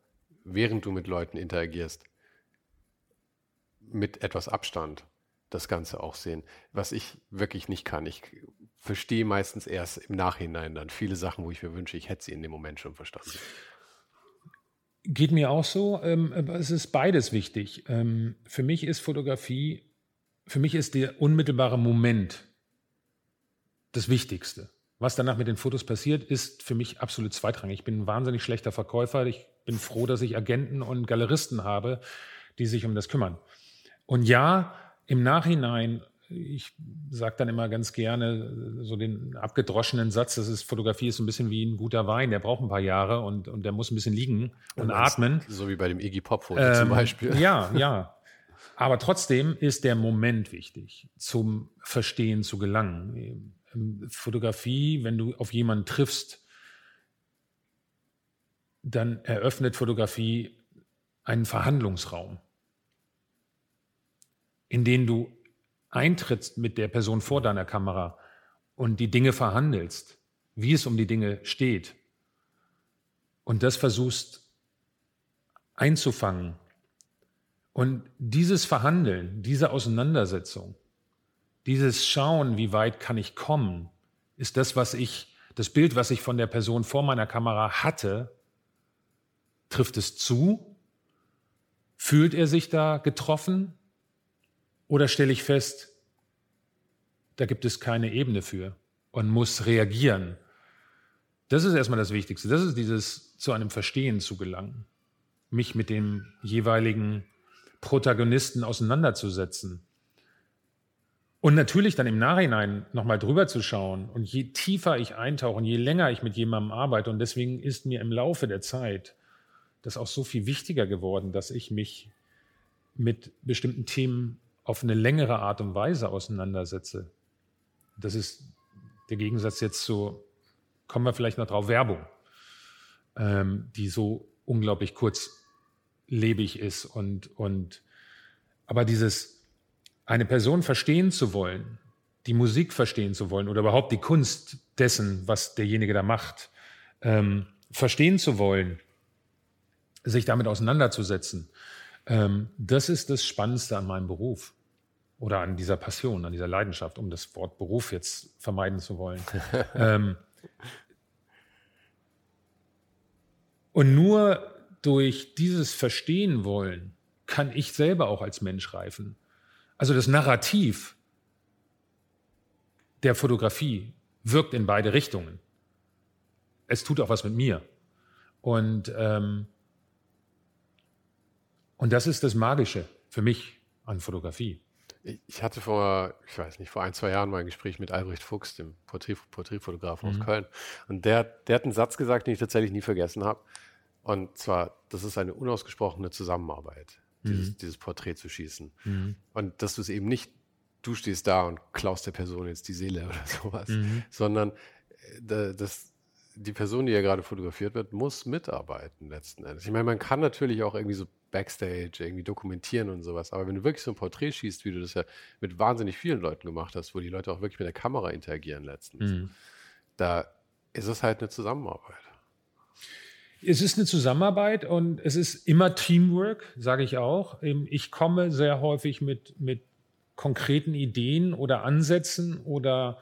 während du mit Leuten interagierst, mit etwas Abstand das Ganze auch sehen, was ich wirklich nicht kann. Ich verstehe meistens erst im Nachhinein dann viele Sachen, wo ich mir wünsche, ich hätte sie in dem Moment schon verstanden. Geht mir auch so. Ähm, es ist beides wichtig. Ähm, für mich ist Fotografie, für mich ist der unmittelbare Moment das Wichtigste. Was danach mit den Fotos passiert, ist für mich absolut zweitrangig. Ich bin ein wahnsinnig schlechter Verkäufer. Ich bin froh, dass ich Agenten und Galeristen habe, die sich um das kümmern. Und ja, im Nachhinein, ich sage dann immer ganz gerne so den abgedroschenen Satz, das ist Fotografie ist ein bisschen wie ein guter Wein, der braucht ein paar Jahre und, und der muss ein bisschen liegen und atmen. So wie bei dem Iggy Pop-Foto ähm, zum Beispiel. Ja, ja. Aber trotzdem ist der Moment wichtig, zum Verstehen zu gelangen. Fotografie, wenn du auf jemanden triffst, dann eröffnet Fotografie einen Verhandlungsraum in denen du eintrittst mit der Person vor deiner Kamera und die Dinge verhandelst, wie es um die Dinge steht und das versuchst einzufangen. Und dieses Verhandeln, diese Auseinandersetzung, dieses Schauen, wie weit kann ich kommen, ist das, was ich, das Bild, was ich von der Person vor meiner Kamera hatte, trifft es zu? Fühlt er sich da getroffen? Oder stelle ich fest, da gibt es keine Ebene für und muss reagieren. Das ist erstmal das Wichtigste. Das ist dieses zu einem Verstehen zu gelangen. Mich mit dem jeweiligen Protagonisten auseinanderzusetzen. Und natürlich dann im Nachhinein nochmal drüber zu schauen. Und je tiefer ich eintauche und je länger ich mit jemandem arbeite, und deswegen ist mir im Laufe der Zeit das auch so viel wichtiger geworden, dass ich mich mit bestimmten Themen auf eine längere Art und Weise auseinandersetze. Das ist der Gegensatz jetzt zu, kommen wir vielleicht noch drauf, Werbung, ähm, die so unglaublich kurzlebig ist und, und aber dieses eine Person verstehen zu wollen, die Musik verstehen zu wollen oder überhaupt die Kunst dessen, was derjenige da macht, ähm, verstehen zu wollen, sich damit auseinanderzusetzen, ähm, das ist das Spannendste an meinem Beruf oder an dieser Passion, an dieser Leidenschaft, um das Wort Beruf jetzt vermeiden zu wollen. ähm, und nur durch dieses Verstehen wollen kann ich selber auch als Mensch reifen. Also das Narrativ der Fotografie wirkt in beide Richtungen. Es tut auch was mit mir. Und ähm, und das ist das Magische für mich an Fotografie. Ich hatte vor, ich weiß nicht, vor ein, zwei Jahren mal ein Gespräch mit Albrecht Fuchs, dem Porträt, Porträtfotografen mhm. aus Köln. Und der, der hat einen Satz gesagt, den ich tatsächlich nie vergessen habe. Und zwar, das ist eine unausgesprochene Zusammenarbeit, mhm. dieses, dieses, Porträt zu schießen. Mhm. Und dass du es eben nicht, du stehst da und klaust der Person jetzt die Seele oder sowas, mhm. sondern äh, das, die Person, die ja gerade fotografiert wird, muss mitarbeiten letzten Endes. Ich meine, man kann natürlich auch irgendwie so Backstage irgendwie dokumentieren und sowas. Aber wenn du wirklich so ein Porträt schießt, wie du das ja mit wahnsinnig vielen Leuten gemacht hast, wo die Leute auch wirklich mit der Kamera interagieren letztens, mhm. da ist es halt eine Zusammenarbeit. Es ist eine Zusammenarbeit und es ist immer Teamwork, sage ich auch. Ich komme sehr häufig mit, mit konkreten Ideen oder Ansätzen oder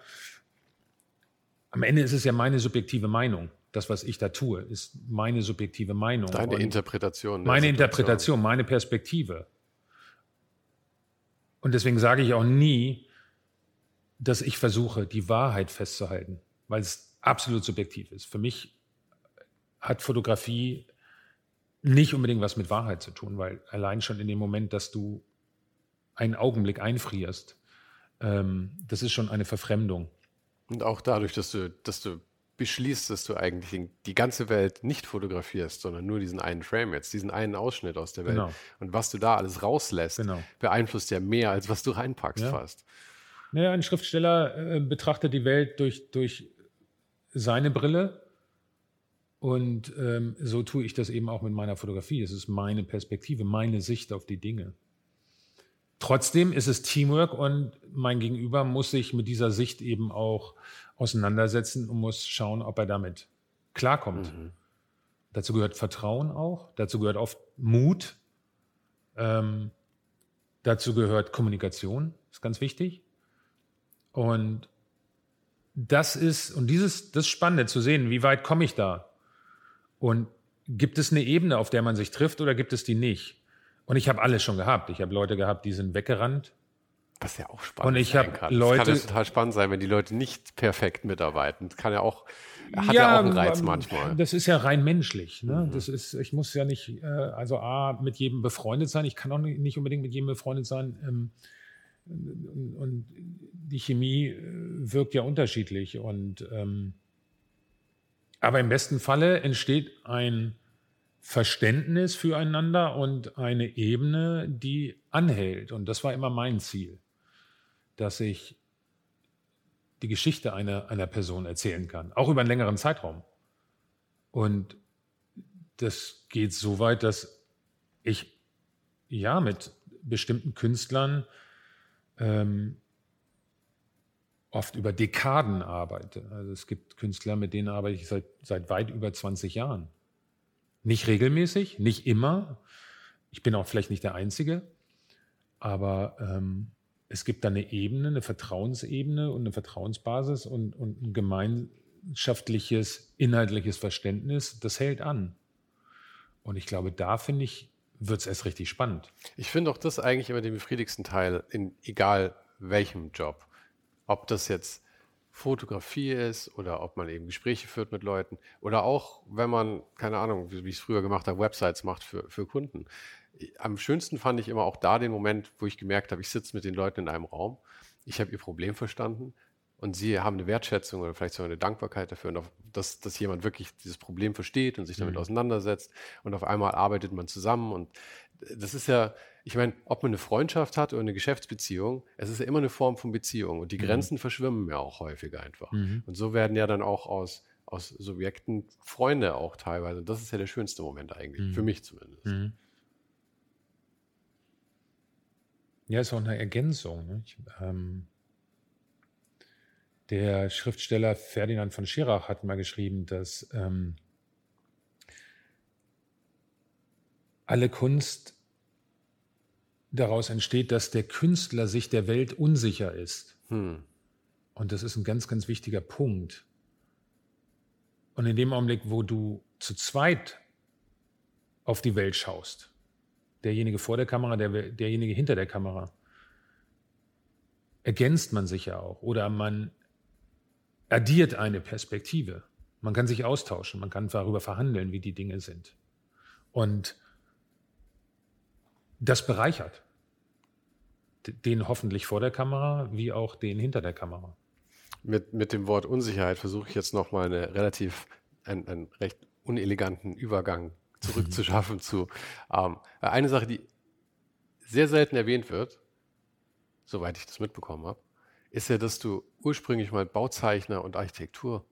am Ende ist es ja meine subjektive Meinung das, was ich da tue, ist meine subjektive Meinung. Deine Interpretation. Meine Situation. Interpretation, meine Perspektive. Und deswegen sage ich auch nie, dass ich versuche, die Wahrheit festzuhalten, weil es absolut subjektiv ist. Für mich hat Fotografie nicht unbedingt was mit Wahrheit zu tun, weil allein schon in dem Moment, dass du einen Augenblick einfrierst, ähm, das ist schon eine Verfremdung. Und auch dadurch, dass du, dass du beschließt, dass du eigentlich die ganze Welt nicht fotografierst, sondern nur diesen einen Frame jetzt, diesen einen Ausschnitt aus der Welt. Genau. Und was du da alles rauslässt, genau. beeinflusst ja mehr, als was du reinpackst ja. fast. Naja, ein Schriftsteller äh, betrachtet die Welt durch, durch seine Brille. Und ähm, so tue ich das eben auch mit meiner Fotografie. Es ist meine Perspektive, meine Sicht auf die Dinge. Trotzdem ist es Teamwork und mein Gegenüber muss sich mit dieser Sicht eben auch auseinandersetzen und muss schauen, ob er damit klarkommt. Mhm. Dazu gehört Vertrauen auch, dazu gehört oft Mut, ähm, dazu gehört Kommunikation, ist ganz wichtig. Und das ist, und dieses, das ist spannend zu sehen, wie weit komme ich da? Und gibt es eine Ebene, auf der man sich trifft oder gibt es die nicht? Und ich habe alles schon gehabt. Ich habe Leute gehabt, die sind weggerannt. Was ja auch spannend Und ich habe Leute. Das kann ja total spannend sein, wenn die Leute nicht perfekt mitarbeiten. Das kann ja auch, hat ja, ja auch einen Reiz ähm, manchmal. Das ist ja rein menschlich. Ne? Mhm. Das ist, ich muss ja nicht, äh, also A, mit jedem befreundet sein. Ich kann auch nicht unbedingt mit jedem befreundet sein. Ähm, und die Chemie äh, wirkt ja unterschiedlich. Und, ähm, aber im besten Falle entsteht ein Verständnis füreinander und eine Ebene, die anhält. Und das war immer mein Ziel, dass ich die Geschichte einer, einer Person erzählen kann, auch über einen längeren Zeitraum. Und das geht so weit, dass ich ja mit bestimmten Künstlern ähm, oft über Dekaden arbeite. Also es gibt Künstler, mit denen arbeite ich seit, seit weit über 20 Jahren. Nicht regelmäßig, nicht immer. Ich bin auch vielleicht nicht der Einzige, aber ähm, es gibt da eine Ebene, eine Vertrauensebene und eine Vertrauensbasis und, und ein gemeinschaftliches, inhaltliches Verständnis, das hält an. Und ich glaube, da finde ich, wird es erst richtig spannend. Ich finde auch das eigentlich immer den befriedigsten Teil, in egal welchem Job. Ob das jetzt Fotografie ist oder ob man eben Gespräche führt mit Leuten oder auch, wenn man, keine Ahnung, wie, ich es früher gemacht habe, Websites macht für, für Kunden. Am schönsten fand ich immer auch da den Moment, wo ich gemerkt habe, ich sitze mit den Leuten in einem Raum, ich habe ihr Problem verstanden und sie haben eine Wertschätzung oder vielleicht sogar eine Dankbarkeit dafür, dass, dass jemand wirklich dieses Problem versteht und sich damit mhm. auseinandersetzt und auf einmal arbeitet man zusammen und das ist ja, ich meine, ob man eine Freundschaft hat oder eine Geschäftsbeziehung, es ist ja immer eine Form von Beziehung und die mhm. Grenzen verschwimmen ja auch häufig einfach. Mhm. Und so werden ja dann auch aus, aus Subjekten Freunde auch teilweise. Und das ist ja der schönste Moment eigentlich, mhm. für mich zumindest. Mhm. Ja, ist auch eine Ergänzung. Ne? Ähm, der Schriftsteller Ferdinand von Schirach hat mal geschrieben, dass ähm, alle Kunst daraus entsteht, dass der Künstler sich der Welt unsicher ist. Hm. Und das ist ein ganz, ganz wichtiger Punkt. Und in dem Augenblick, wo du zu zweit auf die Welt schaust, derjenige vor der Kamera, der, derjenige hinter der Kamera, ergänzt man sich ja auch oder man addiert eine Perspektive. Man kann sich austauschen, man kann darüber verhandeln, wie die Dinge sind. Und das bereichert. Den hoffentlich vor der Kamera, wie auch den hinter der Kamera. Mit, mit dem Wort Unsicherheit versuche ich jetzt nochmal eine relativ, einen, einen recht uneleganten Übergang zurückzuschaffen zu ähm, eine Sache, die sehr selten erwähnt wird, soweit ich das mitbekommen habe, ist ja, dass du ursprünglich mal Bauzeichner und Architektur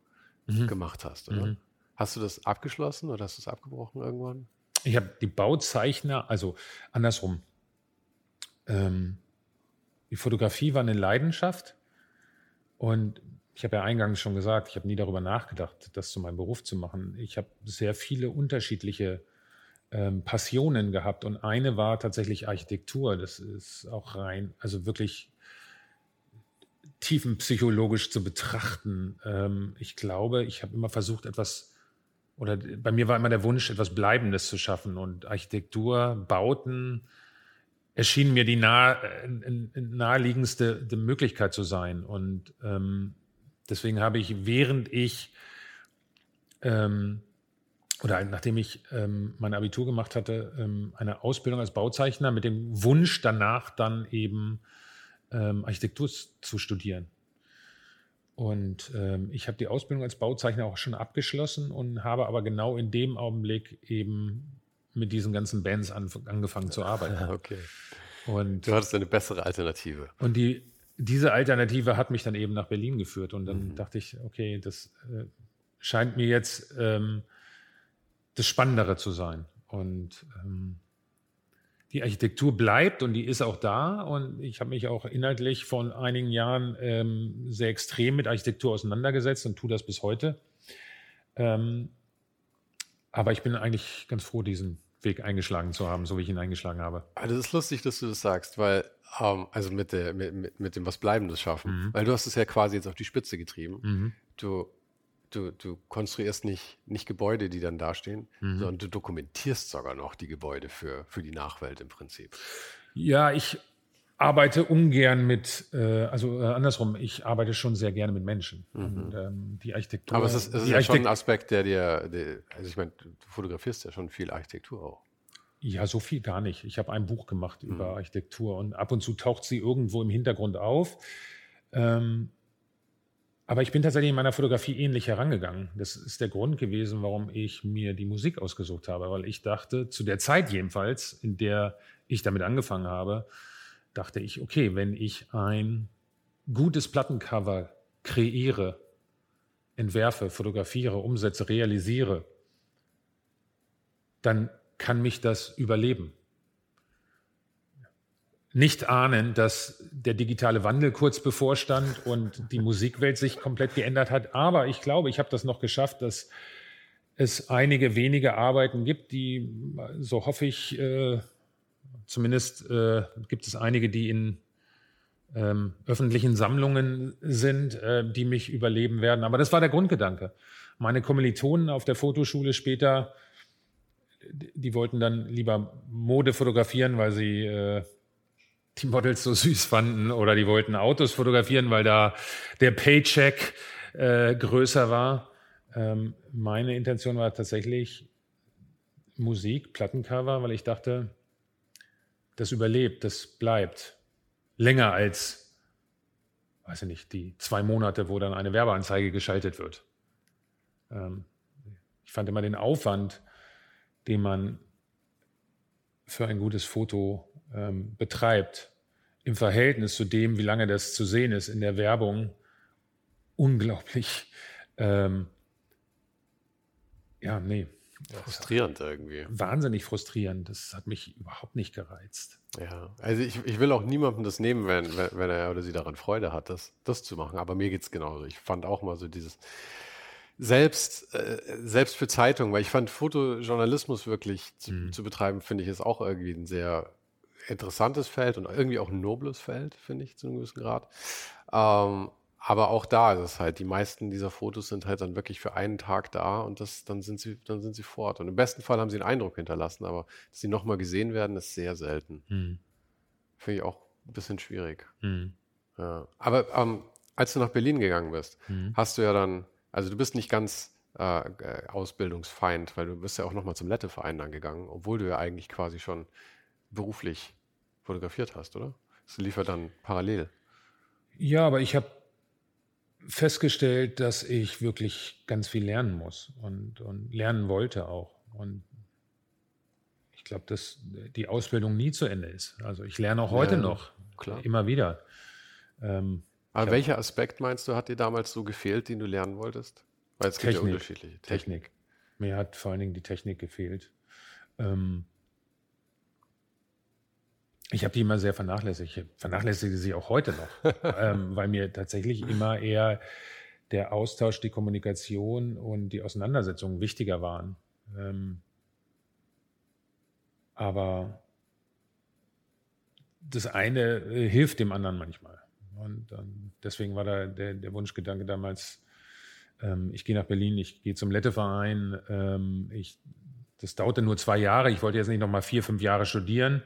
mhm. gemacht hast, oder? Mhm. Hast du das abgeschlossen oder hast du es abgebrochen irgendwann? Ich habe die Bauzeichner, also andersrum. Ähm, die Fotografie war eine Leidenschaft und ich habe ja eingangs schon gesagt, ich habe nie darüber nachgedacht, das zu meinem Beruf zu machen. Ich habe sehr viele unterschiedliche ähm, Passionen gehabt und eine war tatsächlich Architektur. Das ist auch rein, also wirklich tiefenpsychologisch zu betrachten. Ähm, ich glaube, ich habe immer versucht, etwas oder bei mir war immer der Wunsch, etwas Bleibendes zu schaffen und Architektur, Bauten erschien mir die nah, äh, naheliegendste Möglichkeit zu sein. Und ähm, deswegen habe ich, während ich ähm, oder nachdem ich ähm, mein Abitur gemacht hatte, ähm, eine Ausbildung als Bauzeichner mit dem Wunsch danach dann eben ähm, Architektur zu studieren. Und ähm, ich habe die Ausbildung als Bauzeichner auch schon abgeschlossen und habe aber genau in dem Augenblick eben mit diesen ganzen Bands an, angefangen zu arbeiten. Okay. Und du hattest eine bessere Alternative. Und die, diese Alternative hat mich dann eben nach Berlin geführt. Und dann mhm. dachte ich, okay, das äh, scheint mir jetzt ähm, das Spannendere zu sein. Und ähm, die Architektur bleibt und die ist auch da. Und ich habe mich auch inhaltlich vor einigen Jahren ähm, sehr extrem mit Architektur auseinandergesetzt und tue das bis heute. Ähm, aber ich bin eigentlich ganz froh, diesen Weg eingeschlagen zu haben, so wie ich ihn eingeschlagen habe. Also das ist lustig, dass du das sagst, weil, ähm, also mit, der, mit, mit dem was Bleibendes schaffen, mhm. weil du hast es ja quasi jetzt auf die Spitze getrieben. Mhm. Du du, du konstruierst nicht, nicht Gebäude, die dann dastehen, mhm. sondern du dokumentierst sogar noch die Gebäude für, für die Nachwelt im Prinzip. Ja, ich arbeite ungern mit, äh, also äh, andersrum, ich arbeite schon sehr gerne mit Menschen. Mhm. Und, ähm, die Architektur. Aber es ist, es ist ja schon ein Aspekt, der dir, der, also ich meine, du fotografierst ja schon viel Architektur auch. Ja, so viel gar nicht. Ich habe ein Buch gemacht mhm. über Architektur und ab und zu taucht sie irgendwo im Hintergrund auf. Ähm, aber ich bin tatsächlich in meiner Fotografie ähnlich herangegangen. Das ist der Grund gewesen, warum ich mir die Musik ausgesucht habe, weil ich dachte, zu der Zeit jedenfalls, in der ich damit angefangen habe, dachte ich, okay, wenn ich ein gutes Plattencover kreiere, entwerfe, fotografiere, umsetze, realisiere, dann kann mich das überleben nicht ahnen, dass der digitale Wandel kurz bevorstand und die Musikwelt sich komplett geändert hat. Aber ich glaube, ich habe das noch geschafft, dass es einige wenige Arbeiten gibt, die, so hoffe ich, äh, zumindest äh, gibt es einige, die in ähm, öffentlichen Sammlungen sind, äh, die mich überleben werden. Aber das war der Grundgedanke. Meine Kommilitonen auf der Fotoschule später, die wollten dann lieber Mode fotografieren, weil sie äh, die Models so süß fanden oder die wollten Autos fotografieren, weil da der Paycheck äh, größer war. Ähm, meine Intention war tatsächlich Musik, Plattencover, weil ich dachte, das überlebt, das bleibt länger als, weiß ich nicht, die zwei Monate, wo dann eine Werbeanzeige geschaltet wird. Ähm, ich fand immer den Aufwand, den man für ein gutes Foto ähm, betreibt, im Verhältnis zu dem, wie lange das zu sehen ist in der Werbung, unglaublich. Ähm, ja, nee. Frustrierend irgendwie. Wahnsinnig frustrierend. Das hat mich überhaupt nicht gereizt. Ja, also ich, ich will auch niemandem das nehmen, wenn, wenn, er oder sie daran Freude hat, das, das zu machen. Aber mir geht es genauso. Ich fand auch mal so dieses, selbst, äh, selbst für Zeitungen, weil ich fand Fotojournalismus wirklich zu, mhm. zu betreiben, finde ich, ist auch irgendwie ein sehr interessantes Feld und irgendwie auch ein nobles Feld, finde ich, zu einem gewissen Grad. Ähm, aber auch da ist es halt, die meisten dieser Fotos sind halt dann wirklich für einen Tag da und das, dann sind sie, dann sind sie fort. Und im besten Fall haben sie einen Eindruck hinterlassen, aber dass sie nochmal gesehen werden, ist sehr selten. Mhm. Finde ich auch ein bisschen schwierig. Mhm. Ja. Aber ähm, als du nach Berlin gegangen bist, mhm. hast du ja dann also du bist nicht ganz äh, äh, Ausbildungsfeind, weil du bist ja auch nochmal zum Letteverein dann gegangen, obwohl du ja eigentlich quasi schon beruflich fotografiert hast, oder? Das lief ja dann parallel. Ja, aber ich habe festgestellt, dass ich wirklich ganz viel lernen muss und, und lernen wollte auch. Und ich glaube, dass die Ausbildung nie zu Ende ist. Also ich lerne auch heute ja, noch, klar. immer wieder. Ähm, aber welcher Aspekt meinst du, hat dir damals so gefehlt, den du lernen wolltest? Weil es Technik, gibt ja unterschiedliche. Technik. Technik. Mir hat vor allen Dingen die Technik gefehlt. Ähm ich habe die immer sehr vernachlässigt. Ich vernachlässige sie auch heute noch, ähm, weil mir tatsächlich immer eher der Austausch, die Kommunikation und die Auseinandersetzung wichtiger waren. Ähm aber das eine äh, hilft dem anderen manchmal. Und ähm, deswegen war da der, der Wunschgedanke damals, ähm, ich gehe nach Berlin, ich gehe zum Letteverein. Ähm, ich, das dauerte nur zwei Jahre. Ich wollte jetzt nicht noch mal vier, fünf Jahre studieren.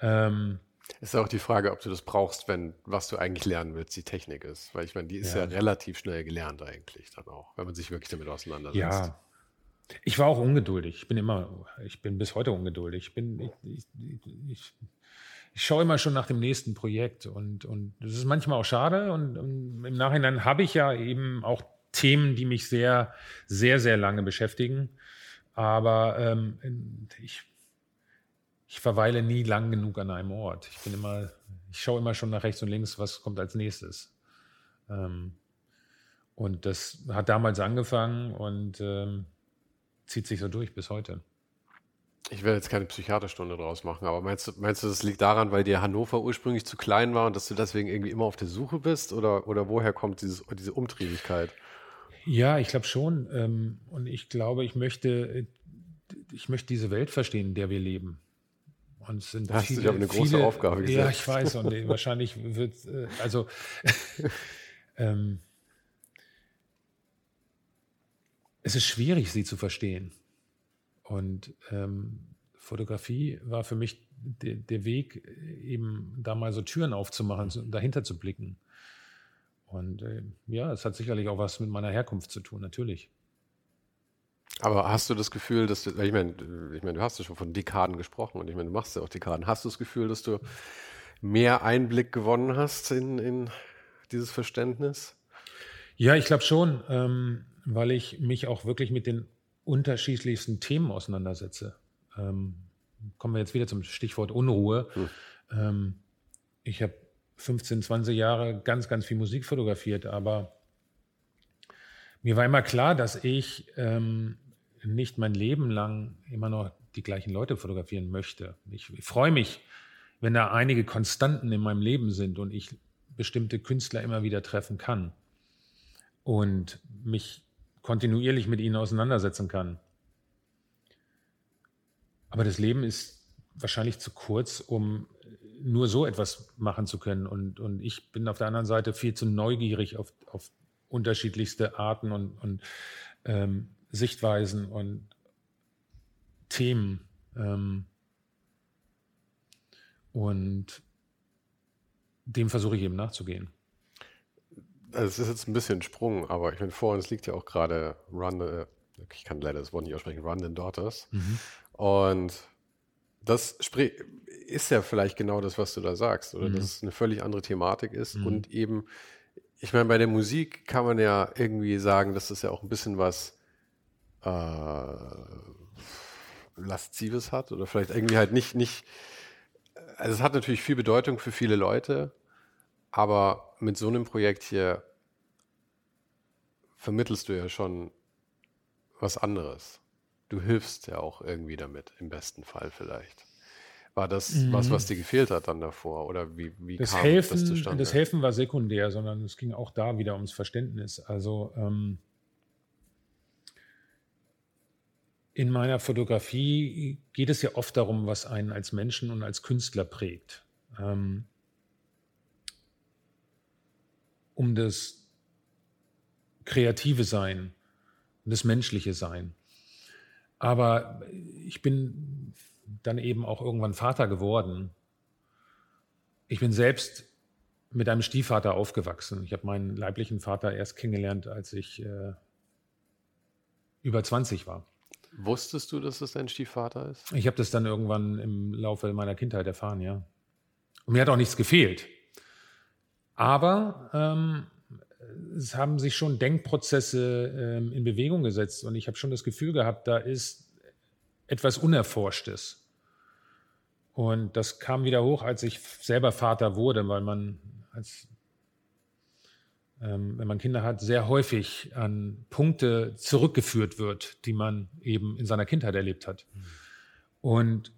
Ähm, ist auch die Frage, ob du das brauchst, wenn was du eigentlich lernen willst, die Technik ist. Weil ich meine, die ist ja. ja relativ schnell gelernt eigentlich dann auch, wenn man sich wirklich damit auseinandersetzt. Ja, ich war auch ungeduldig. Ich bin immer, ich bin bis heute ungeduldig. Ich bin, ich, ich, ich, ich schaue immer schon nach dem nächsten Projekt und, und das ist manchmal auch schade und, und im Nachhinein habe ich ja eben auch Themen, die mich sehr, sehr, sehr lange beschäftigen. Aber ähm, ich, ich verweile nie lang genug an einem Ort. Ich bin immer, ich schaue immer schon nach rechts und links, was kommt als nächstes. Ähm, und das hat damals angefangen und ähm, zieht sich so durch bis heute. Ich werde jetzt keine Psychiaterstunde draus machen, aber meinst du, meinst du, das liegt daran, weil dir Hannover ursprünglich zu klein war und dass du deswegen irgendwie immer auf der Suche bist? Oder, oder woher kommt dieses, diese Umtriebigkeit? Ja, ich glaube schon. Ähm, und ich glaube, ich möchte, ich möchte diese Welt verstehen, in der wir leben. Und sind Hast viele, du eine große viele, Aufgabe gesetzt. Ja, ich weiß. Und wahrscheinlich wird, äh, also, ähm, es ist schwierig, sie zu verstehen. Und ähm, Fotografie war für mich de, der Weg, eben da mal so Türen aufzumachen, so, dahinter zu blicken. Und äh, ja, es hat sicherlich auch was mit meiner Herkunft zu tun, natürlich. Aber hast du das Gefühl, dass du, ich meine, ich meine, du hast ja schon von Dekaden gesprochen und ich meine, du machst ja auch Dekaden. Hast du das Gefühl, dass du mehr Einblick gewonnen hast in, in dieses Verständnis? Ja, ich glaube schon, ähm, weil ich mich auch wirklich mit den unterschiedlichsten Themen auseinandersetze. Ähm, kommen wir jetzt wieder zum Stichwort Unruhe. Hm. Ähm, ich habe 15, 20 Jahre ganz, ganz viel Musik fotografiert, aber mir war immer klar, dass ich ähm, nicht mein Leben lang immer noch die gleichen Leute fotografieren möchte. Ich, ich freue mich, wenn da einige Konstanten in meinem Leben sind und ich bestimmte Künstler immer wieder treffen kann und mich kontinuierlich mit ihnen auseinandersetzen kann. Aber das Leben ist wahrscheinlich zu kurz, um nur so etwas machen zu können. Und, und ich bin auf der anderen Seite viel zu neugierig auf, auf unterschiedlichste Arten und, und ähm, Sichtweisen und Themen. Ähm, und dem versuche ich eben nachzugehen. Also es ist jetzt ein bisschen ein Sprung, aber ich meine, vor uns liegt ja auch gerade Run, äh, ich kann leider das Wort nicht aussprechen, Run the Daughters. Mhm. Und das ist ja vielleicht genau das, was du da sagst, oder mhm. dass es eine völlig andere Thematik ist mhm. und eben, ich meine, bei der Musik kann man ja irgendwie sagen, dass das ja auch ein bisschen was äh, Laszives hat oder vielleicht irgendwie halt nicht, nicht, also es hat natürlich viel Bedeutung für viele Leute, aber mit so einem Projekt hier vermittelst du ja schon was anderes. Du hilfst ja auch irgendwie damit, im besten Fall vielleicht. War das mhm. was, was dir gefehlt hat dann davor? Oder wie, wie das kam Helfen, das zustande? Das Helfen war sekundär, sondern es ging auch da wieder ums Verständnis. Also ähm, in meiner Fotografie geht es ja oft darum, was einen als Menschen und als Künstler prägt. Ähm, um das kreative Sein das menschliche Sein. Aber ich bin dann eben auch irgendwann Vater geworden. Ich bin selbst mit einem Stiefvater aufgewachsen. Ich habe meinen leiblichen Vater erst kennengelernt, als ich äh, über 20 war. Wusstest du, dass es dein Stiefvater ist? Ich habe das dann irgendwann im Laufe meiner Kindheit erfahren, ja. Und mir hat auch nichts gefehlt. Aber ähm, es haben sich schon Denkprozesse ähm, in Bewegung gesetzt und ich habe schon das Gefühl gehabt, da ist etwas Unerforschtes. Und das kam wieder hoch, als ich selber Vater wurde, weil man als ähm, wenn man Kinder hat, sehr häufig an Punkte zurückgeführt wird, die man eben in seiner Kindheit erlebt hat. Mhm. Und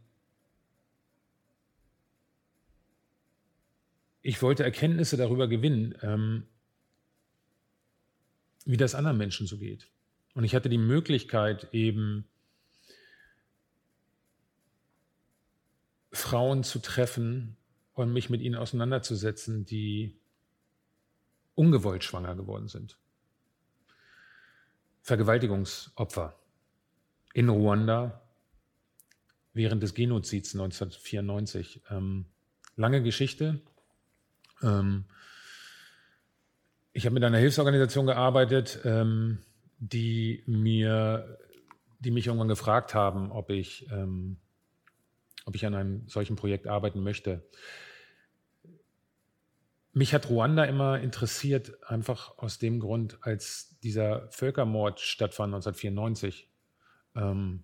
ich wollte Erkenntnisse darüber gewinnen, ähm, wie das anderen Menschen so geht. Und ich hatte die Möglichkeit, eben Frauen zu treffen und mich mit ihnen auseinanderzusetzen, die ungewollt schwanger geworden sind. Vergewaltigungsopfer in Ruanda während des Genozids 1994. Ähm, lange Geschichte. Ähm, ich habe mit einer Hilfsorganisation gearbeitet, ähm, die mir, die mich irgendwann gefragt haben, ob ich, ähm, ob ich an einem solchen Projekt arbeiten möchte. Mich hat Ruanda immer interessiert, einfach aus dem Grund, als dieser Völkermord stattfand 1994. Ähm,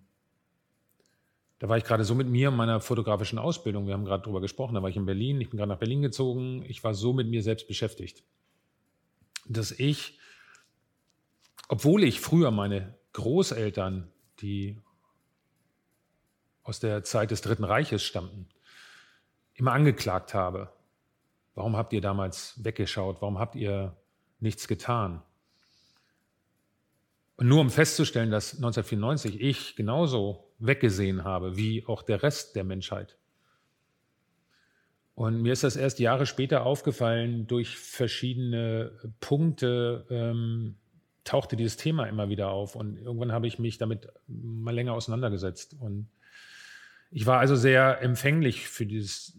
da war ich gerade so mit mir und meiner fotografischen Ausbildung, wir haben gerade darüber gesprochen, da war ich in Berlin, ich bin gerade nach Berlin gezogen, ich war so mit mir selbst beschäftigt, dass ich, obwohl ich früher meine Großeltern, die aus der Zeit des Dritten Reiches stammten, immer angeklagt habe. Warum habt ihr damals weggeschaut? Warum habt ihr nichts getan? Und nur um festzustellen, dass 1994 ich genauso weggesehen habe, wie auch der Rest der Menschheit. Und mir ist das erst Jahre später aufgefallen, durch verschiedene Punkte ähm, tauchte dieses Thema immer wieder auf. Und irgendwann habe ich mich damit mal länger auseinandergesetzt. Und ich war also sehr empfänglich für dieses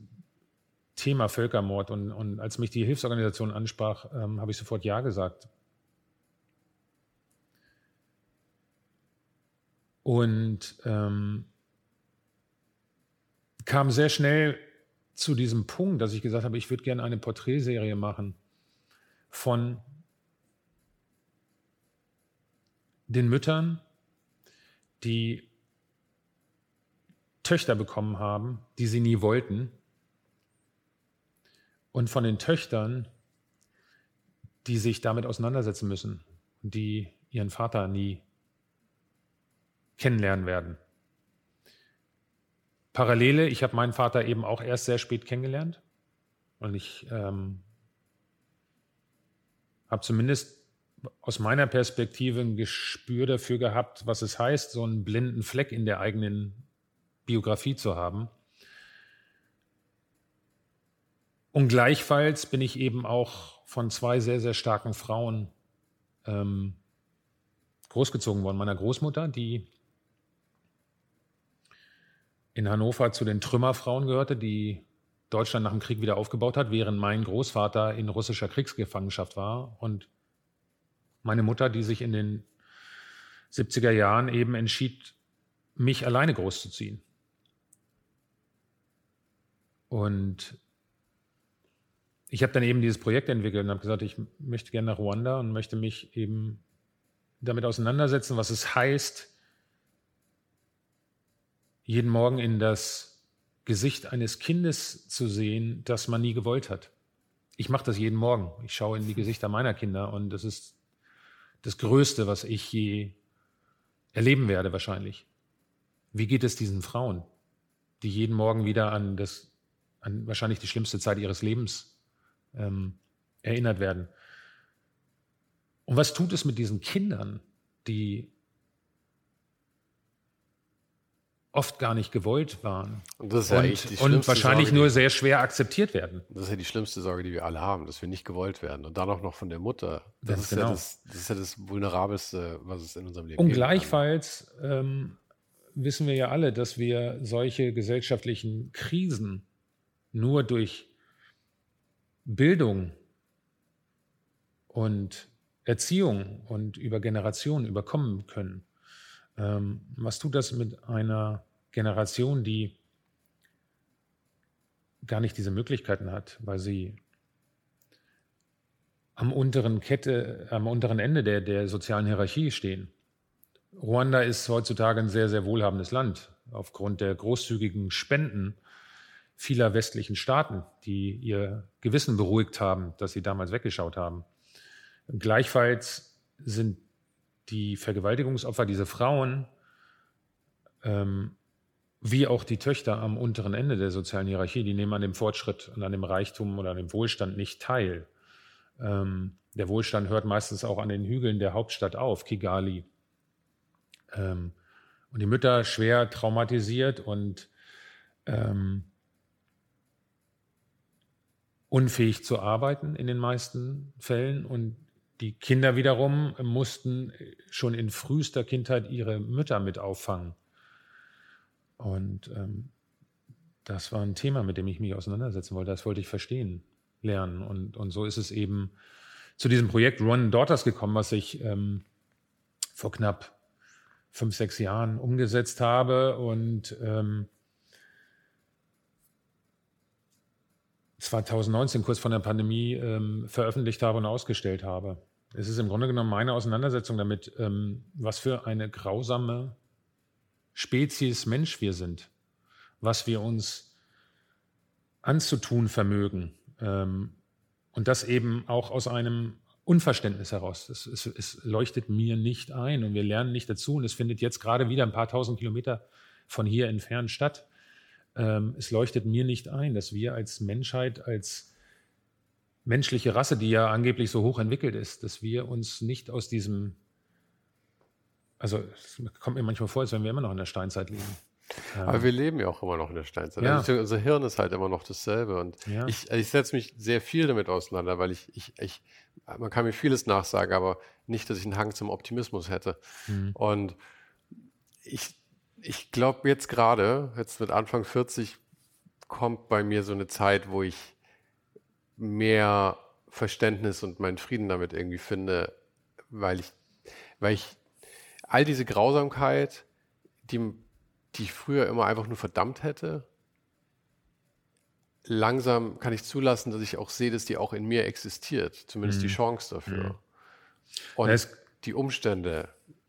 Thema Völkermord. Und, und als mich die Hilfsorganisation ansprach, ähm, habe ich sofort Ja gesagt. Und ähm, kam sehr schnell zu diesem Punkt, dass ich gesagt habe, ich würde gerne eine Porträtserie machen von den Müttern, die Töchter bekommen haben, die sie nie wollten, und von den Töchtern, die sich damit auseinandersetzen müssen die ihren Vater nie kennenlernen werden. Parallele, ich habe meinen Vater eben auch erst sehr spät kennengelernt und ich ähm, habe zumindest aus meiner Perspektive ein Gespür dafür gehabt, was es heißt, so einen blinden Fleck in der eigenen Biografie zu haben. Und gleichfalls bin ich eben auch von zwei sehr, sehr starken Frauen ähm, großgezogen worden. Meiner Großmutter, die in Hannover zu den Trümmerfrauen gehörte, die Deutschland nach dem Krieg wieder aufgebaut hat, während mein Großvater in russischer Kriegsgefangenschaft war und meine Mutter, die sich in den 70er Jahren eben entschied, mich alleine großzuziehen. Und ich habe dann eben dieses Projekt entwickelt und habe gesagt, ich möchte gerne nach Ruanda und möchte mich eben damit auseinandersetzen, was es heißt, jeden Morgen in das Gesicht eines Kindes zu sehen, das man nie gewollt hat. Ich mache das jeden Morgen. Ich schaue in die Gesichter meiner Kinder und das ist das Größte, was ich je erleben werde wahrscheinlich. Wie geht es diesen Frauen, die jeden Morgen wieder an das, an wahrscheinlich die schlimmste Zeit ihres Lebens ähm, erinnert werden? Und was tut es mit diesen Kindern, die oft gar nicht gewollt waren und, das ja und, und wahrscheinlich Sorge, nur sehr schwer akzeptiert werden. Das ist ja die schlimmste Sorge, die wir alle haben, dass wir nicht gewollt werden und dann auch noch von der Mutter. Das, ist, genau. ja das, das, ist ja das Vulnerabelste, was es in unserem Leben gibt. Und gleichfalls ähm, wissen wir ja alle, dass wir solche gesellschaftlichen Krisen nur durch Bildung und Erziehung und über Generationen überkommen können. Ähm, was tut das mit einer Generation, die gar nicht diese Möglichkeiten hat, weil sie am unteren Kette, am unteren Ende der, der sozialen Hierarchie stehen. Ruanda ist heutzutage ein sehr, sehr wohlhabendes Land aufgrund der großzügigen Spenden vieler westlichen Staaten, die ihr Gewissen beruhigt haben, dass sie damals weggeschaut haben. Gleichfalls sind die Vergewaltigungsopfer, diese Frauen, ähm, wie auch die Töchter am unteren Ende der sozialen Hierarchie, die nehmen an dem Fortschritt und an dem Reichtum oder an dem Wohlstand nicht teil. Ähm, der Wohlstand hört meistens auch an den Hügeln der Hauptstadt auf, Kigali. Ähm, und die Mütter schwer traumatisiert und ähm, unfähig zu arbeiten in den meisten Fällen und die Kinder wiederum mussten schon in frühester Kindheit ihre Mütter mit auffangen. Und ähm, das war ein Thema, mit dem ich mich auseinandersetzen wollte. Das wollte ich verstehen, lernen. Und, und so ist es eben zu diesem Projekt Run Daughters gekommen, was ich ähm, vor knapp fünf, sechs Jahren umgesetzt habe und ähm, 2019, kurz vor der Pandemie, ähm, veröffentlicht habe und ausgestellt habe. Es ist im Grunde genommen meine Auseinandersetzung damit, ähm, was für eine grausame Spezies Mensch wir sind, was wir uns anzutun vermögen. Ähm, und das eben auch aus einem Unverständnis heraus. Es, es, es, leuchtet mir nicht ein und wir lernen nicht dazu. Und es findet jetzt gerade wieder ein paar tausend Kilometer von hier entfernt statt. Ähm, es leuchtet mir nicht ein, dass wir als Menschheit, als menschliche Rasse, die ja angeblich so hoch entwickelt ist, dass wir uns nicht aus diesem, also es kommt mir manchmal vor, als wenn wir immer noch in der Steinzeit leben. Aber wir leben ja auch immer noch in der Steinzeit. Ja. Also unser Hirn ist halt immer noch dasselbe. Und ja. ich, ich setze mich sehr viel damit auseinander, weil ich, ich, ich, man kann mir vieles nachsagen, aber nicht, dass ich einen Hang zum Optimismus hätte. Mhm. Und ich ich glaube jetzt gerade, jetzt mit Anfang 40, kommt bei mir so eine Zeit, wo ich mehr Verständnis und meinen Frieden damit irgendwie finde, weil ich, weil ich all diese Grausamkeit, die, die ich früher immer einfach nur verdammt hätte, langsam kann ich zulassen, dass ich auch sehe, dass die auch in mir existiert, zumindest mhm. die Chance dafür. Mhm. Und die Umstände,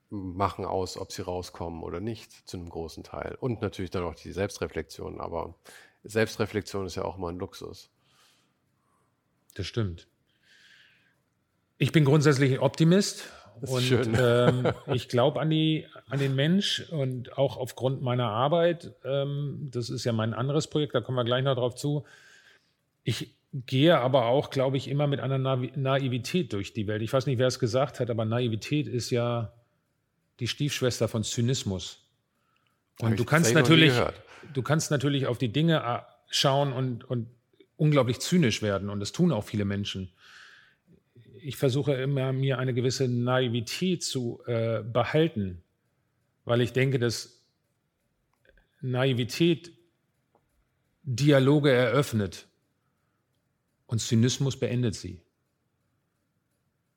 machen aus, ob sie rauskommen oder nicht, zu einem großen Teil. Und natürlich dann auch die Selbstreflexion, aber Selbstreflexion ist ja auch mal ein Luxus. Das stimmt. Ich bin grundsätzlich Optimist und ähm, ich glaube an, an den Mensch und auch aufgrund meiner Arbeit, ähm, das ist ja mein anderes Projekt, da kommen wir gleich noch drauf zu. Ich gehe aber auch, glaube ich, immer mit einer Naivität durch die Welt. Ich weiß nicht, wer es gesagt hat, aber Naivität ist ja die Stiefschwester von Zynismus. Und du kannst natürlich, du kannst natürlich auf die Dinge äh, schauen und, und unglaublich zynisch werden. Und das tun auch viele Menschen. Ich versuche immer, mir eine gewisse Naivität zu äh, behalten, weil ich denke, dass Naivität Dialoge eröffnet und Zynismus beendet sie.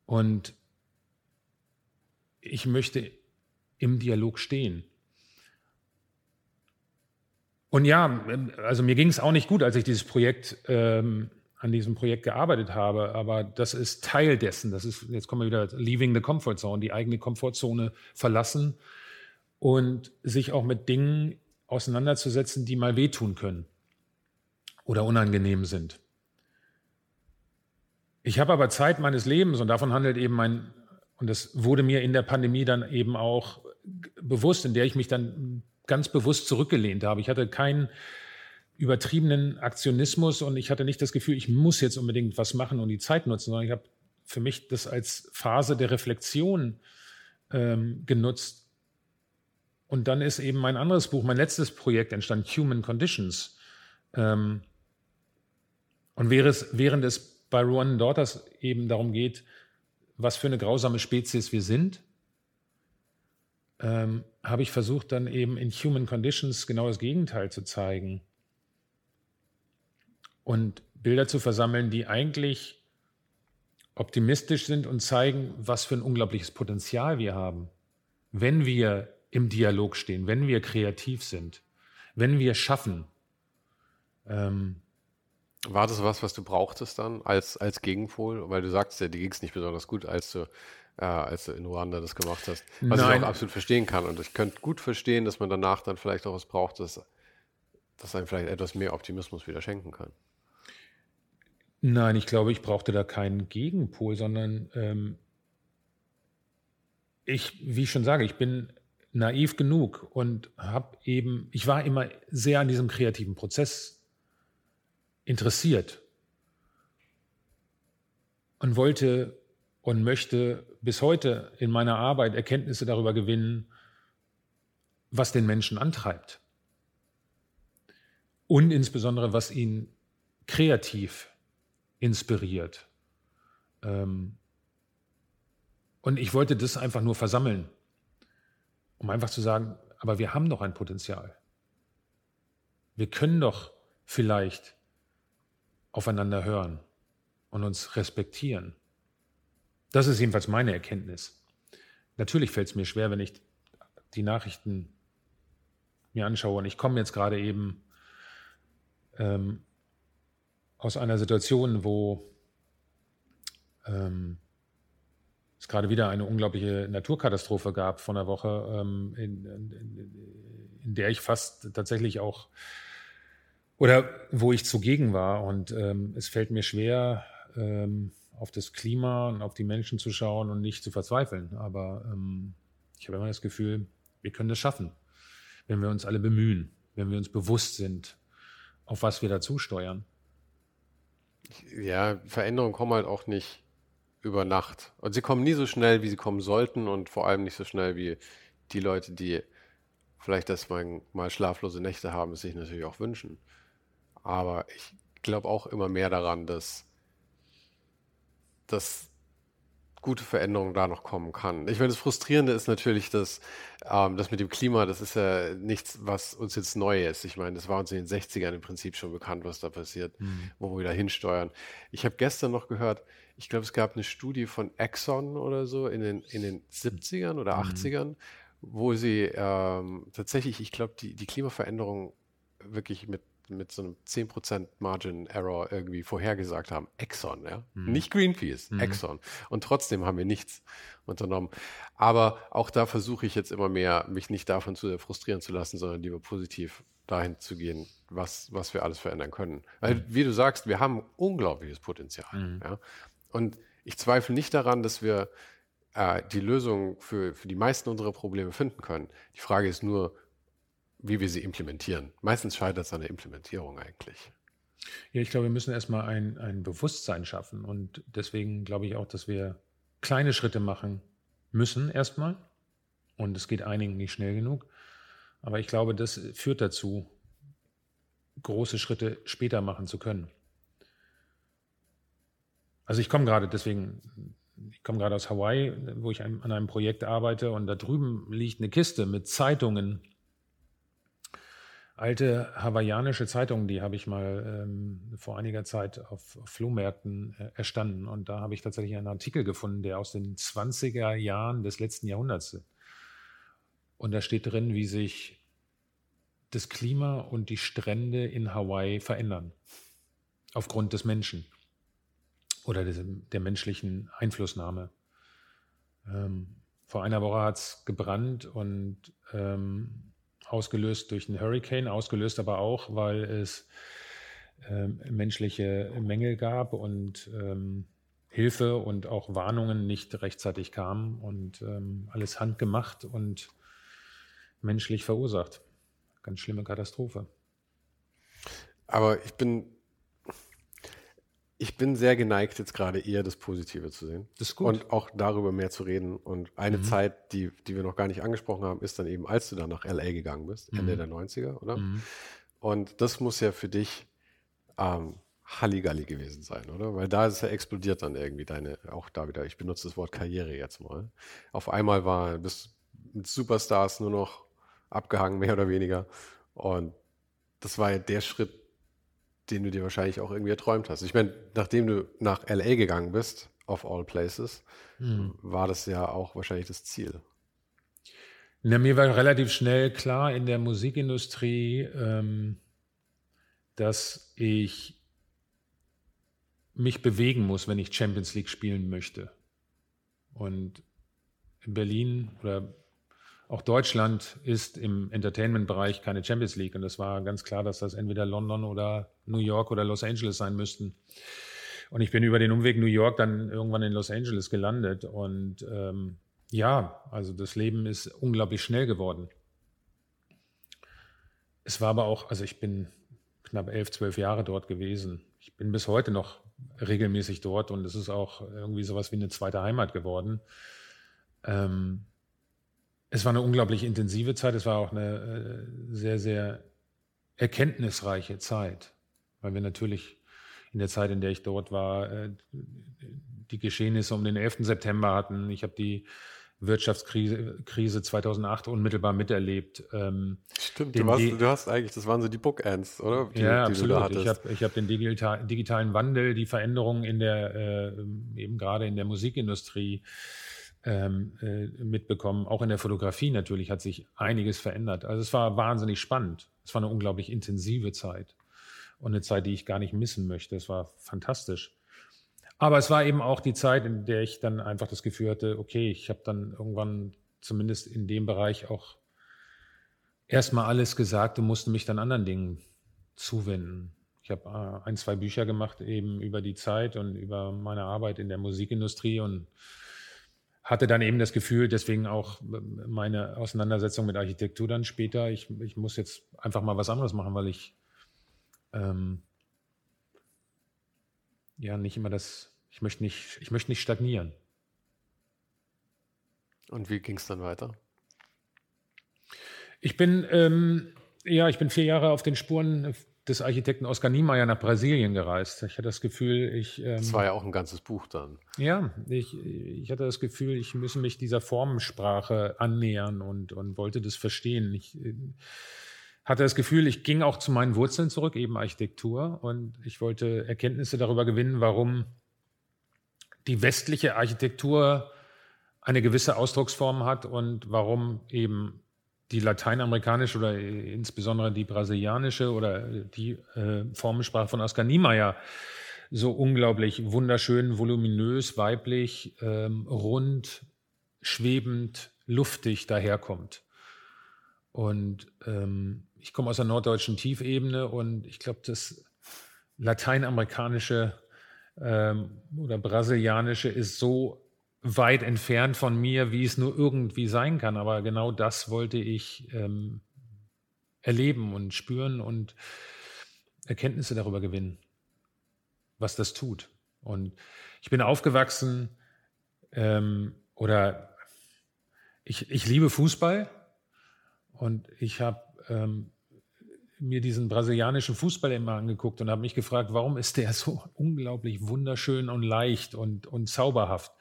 Und ich möchte im Dialog stehen. Und ja, also mir ging es auch nicht gut, als ich dieses Projekt ähm, an diesem Projekt gearbeitet habe, aber das ist Teil dessen. Das ist, jetzt kommen wir wieder, leaving the comfort zone, die eigene Komfortzone verlassen und sich auch mit Dingen auseinanderzusetzen, die mal wehtun können oder unangenehm sind. Ich habe aber Zeit meines Lebens und davon handelt eben mein, und das wurde mir in der Pandemie dann eben auch bewusst, in der ich mich dann ganz bewusst zurückgelehnt habe. Ich hatte keinen übertriebenen Aktionismus und ich hatte nicht das Gefühl, ich muss jetzt unbedingt was machen und die Zeit nutzen, sondern ich habe für mich das als Phase der Reflexion ähm, genutzt. Und dann ist eben mein anderes Buch, mein letztes Projekt entstanden, Human Conditions. Ähm, und während es, während es bei Ruan Daughters eben darum geht, was für eine grausame Spezies wir sind, ähm, habe ich versucht, dann eben in Human Conditions genau das Gegenteil zu zeigen und Bilder zu versammeln, die eigentlich optimistisch sind und zeigen, was für ein unglaubliches Potenzial wir haben, wenn wir im Dialog stehen, wenn wir kreativ sind, wenn wir schaffen. Ähm, war das was, was du brauchtest dann als, als Gegenpol? Weil du sagst ja, dir ging es nicht besonders gut, als du, äh, als du in Ruanda das gemacht hast. Was Nein. ich auch absolut verstehen kann. Und ich könnte gut verstehen, dass man danach dann vielleicht auch was braucht, das, das einem vielleicht etwas mehr Optimismus wieder schenken kann. Nein, ich glaube, ich brauchte da keinen Gegenpol, sondern ähm, ich, wie ich schon sage, ich bin naiv genug und habe eben, ich war immer sehr an diesem kreativen Prozess interessiert und wollte und möchte bis heute in meiner Arbeit Erkenntnisse darüber gewinnen, was den Menschen antreibt und insbesondere was ihn kreativ inspiriert. Ähm, und ich wollte das einfach nur versammeln, um einfach zu sagen, aber wir haben doch ein Potenzial. Wir können doch vielleicht aufeinander hören und uns respektieren. Das ist jedenfalls meine Erkenntnis. Natürlich fällt es mir schwer, wenn ich die Nachrichten mir anschaue. Und ich komme jetzt gerade eben ähm, aus einer Situation, wo ähm, es gerade wieder eine unglaubliche Naturkatastrophe gab von der Woche, ähm, in, in, in, der ich fast tatsächlich auch oder wo ich zugegen war. Und ähm, es fällt mir schwer, ähm, auf das Klima und auf die Menschen zu schauen und nicht zu verzweifeln. Aber ähm, ich habe immer das Gefühl, wir können das schaffen, wenn wir uns alle bemühen, wenn wir uns bewusst sind, auf was wir dazu steuern. Ja, Veränderungen kommen halt auch nicht über Nacht. Und sie kommen nie so schnell, wie sie kommen sollten und vor allem nicht so schnell wie die Leute, die vielleicht das mal, mal schlaflose Nächte haben, es sich natürlich auch wünschen. Aber ich glaube auch immer mehr daran, dass, dass gute Veränderung da noch kommen kann. Ich meine, das Frustrierende ist natürlich, dass ähm, das mit dem Klima, das ist ja nichts, was uns jetzt neu ist. Ich meine, das war uns in den 60ern im Prinzip schon bekannt, was da passiert, mhm. wo wir da hinsteuern. Ich habe gestern noch gehört, ich glaube, es gab eine Studie von Exxon oder so in den, in den 70ern oder 80ern, mhm. wo sie ähm, tatsächlich, ich glaube, die, die Klimaveränderung wirklich mit mit so einem 10% Margin Error irgendwie vorhergesagt haben. Exxon, ja. Mhm. Nicht Greenpeace, mhm. Exxon. Und trotzdem haben wir nichts unternommen. Aber auch da versuche ich jetzt immer mehr, mich nicht davon zu sehr frustrieren zu lassen, sondern lieber positiv dahin zu gehen, was, was wir alles verändern können. Weil, mhm. wie du sagst, wir haben unglaubliches Potenzial. Mhm. Ja. Und ich zweifle nicht daran, dass wir äh, die Lösung für, für die meisten unserer Probleme finden können. Die Frage ist nur, wie wir sie implementieren. Meistens scheitert es an der Implementierung eigentlich. Ja, ich glaube, wir müssen erstmal ein, ein Bewusstsein schaffen. Und deswegen glaube ich auch, dass wir kleine Schritte machen müssen erstmal. Und es geht einigen nicht schnell genug. Aber ich glaube, das führt dazu, große Schritte später machen zu können. Also ich komme gerade deswegen, ich komme gerade aus Hawaii, wo ich an einem Projekt arbeite und da drüben liegt eine Kiste mit Zeitungen alte hawaiianische Zeitung, die habe ich mal ähm, vor einiger Zeit auf, auf Flohmärkten äh, erstanden. Und da habe ich tatsächlich einen Artikel gefunden, der aus den 20er Jahren des letzten Jahrhunderts ist. Und da steht drin, wie sich das Klima und die Strände in Hawaii verändern. Aufgrund des Menschen oder des, der menschlichen Einflussnahme. Ähm, vor einer Woche hat es gebrannt und ähm, ausgelöst durch einen Hurricane, ausgelöst aber auch, weil es ähm, menschliche Mängel gab und ähm, Hilfe und auch Warnungen nicht rechtzeitig kamen und ähm, alles handgemacht und menschlich verursacht. Ganz schlimme Katastrophe. Aber ich bin, ich bin sehr geneigt, jetzt gerade eher das Positive zu sehen. Das ist gut. Und auch darüber mehr zu reden. Und eine mhm. Zeit, die, die wir noch gar nicht angesprochen haben, ist dann eben, als du dann nach LA gegangen bist, mhm. Ende der 90er, oder? Mhm. Und das muss ja für dich ähm, Halligalli gewesen sein, oder? Weil da ist ja explodiert dann irgendwie deine, auch da wieder, ich benutze das Wort Karriere jetzt mal. Auf einmal war, bist mit Superstars nur noch abgehangen, mehr oder weniger. Und das war ja der Schritt, den du dir wahrscheinlich auch irgendwie erträumt hast. Ich meine, nachdem du nach LA gegangen bist, of all places, mhm. war das ja auch wahrscheinlich das Ziel. Na, mir war relativ schnell klar in der Musikindustrie, ähm, dass ich mich bewegen muss, wenn ich Champions League spielen möchte. Und in Berlin oder auch Deutschland ist im Entertainment-Bereich keine Champions League. Und es war ganz klar, dass das entweder London oder New York oder Los Angeles sein müssten. Und ich bin über den Umweg New York dann irgendwann in Los Angeles gelandet. Und ähm, ja, also das Leben ist unglaublich schnell geworden. Es war aber auch, also ich bin knapp elf, zwölf Jahre dort gewesen. Ich bin bis heute noch regelmäßig dort und es ist auch irgendwie sowas wie eine zweite Heimat geworden. Ähm, es war eine unglaublich intensive Zeit. Es war auch eine äh, sehr, sehr erkenntnisreiche Zeit, weil wir natürlich in der Zeit, in der ich dort war, äh, die Geschehnisse um den 11. September hatten. Ich habe die Wirtschaftskrise Krise 2008 unmittelbar miterlebt. Ähm, Stimmt, du, warst, du, hast eigentlich, das waren so die Bookends, oder? Die, ja, die absolut. Ich habe ich hab den digital, digitalen Wandel, die Veränderungen in der, äh, eben gerade in der Musikindustrie mitbekommen. Auch in der Fotografie natürlich hat sich einiges verändert. Also es war wahnsinnig spannend. Es war eine unglaublich intensive Zeit und eine Zeit, die ich gar nicht missen möchte. Es war fantastisch. Aber es war eben auch die Zeit, in der ich dann einfach das Gefühl hatte, okay, ich habe dann irgendwann zumindest in dem Bereich auch erstmal alles gesagt und musste mich dann anderen Dingen zuwenden. Ich habe äh, ein, zwei Bücher gemacht eben über die Zeit und über meine Arbeit in der Musikindustrie und hatte dann eben das Gefühl, deswegen auch meine Auseinandersetzung mit Architektur dann später, ich, ich muss jetzt einfach mal was anderes machen, weil ich ähm, ja nicht immer das, ich möchte nicht, ich möchte nicht stagnieren. Und wie ging es dann weiter? Ich bin, ähm, ja, ich bin vier Jahre auf den Spuren des Architekten Oskar Niemeyer nach Brasilien gereist. Ich hatte das Gefühl, ich. Ähm, das war ja auch ein ganzes Buch dann. Ja, ich, ich hatte das Gefühl, ich müsse mich dieser Formensprache annähern und, und wollte das verstehen. Ich äh, hatte das Gefühl, ich ging auch zu meinen Wurzeln zurück, eben Architektur, und ich wollte Erkenntnisse darüber gewinnen, warum die westliche Architektur eine gewisse Ausdrucksform hat und warum eben die lateinamerikanische oder insbesondere die brasilianische oder die äh, Formensprache von Oskar Niemeyer so unglaublich wunderschön, voluminös, weiblich, ähm, rund, schwebend, luftig daherkommt. Und ähm, ich komme aus der norddeutschen Tiefebene und ich glaube, das lateinamerikanische ähm, oder brasilianische ist so weit entfernt von mir, wie es nur irgendwie sein kann. Aber genau das wollte ich ähm, erleben und spüren und Erkenntnisse darüber gewinnen, was das tut. Und ich bin aufgewachsen ähm, oder ich, ich liebe Fußball und ich habe ähm, mir diesen brasilianischen Fußball immer angeguckt und habe mich gefragt, warum ist der so unglaublich wunderschön und leicht und, und zauberhaft?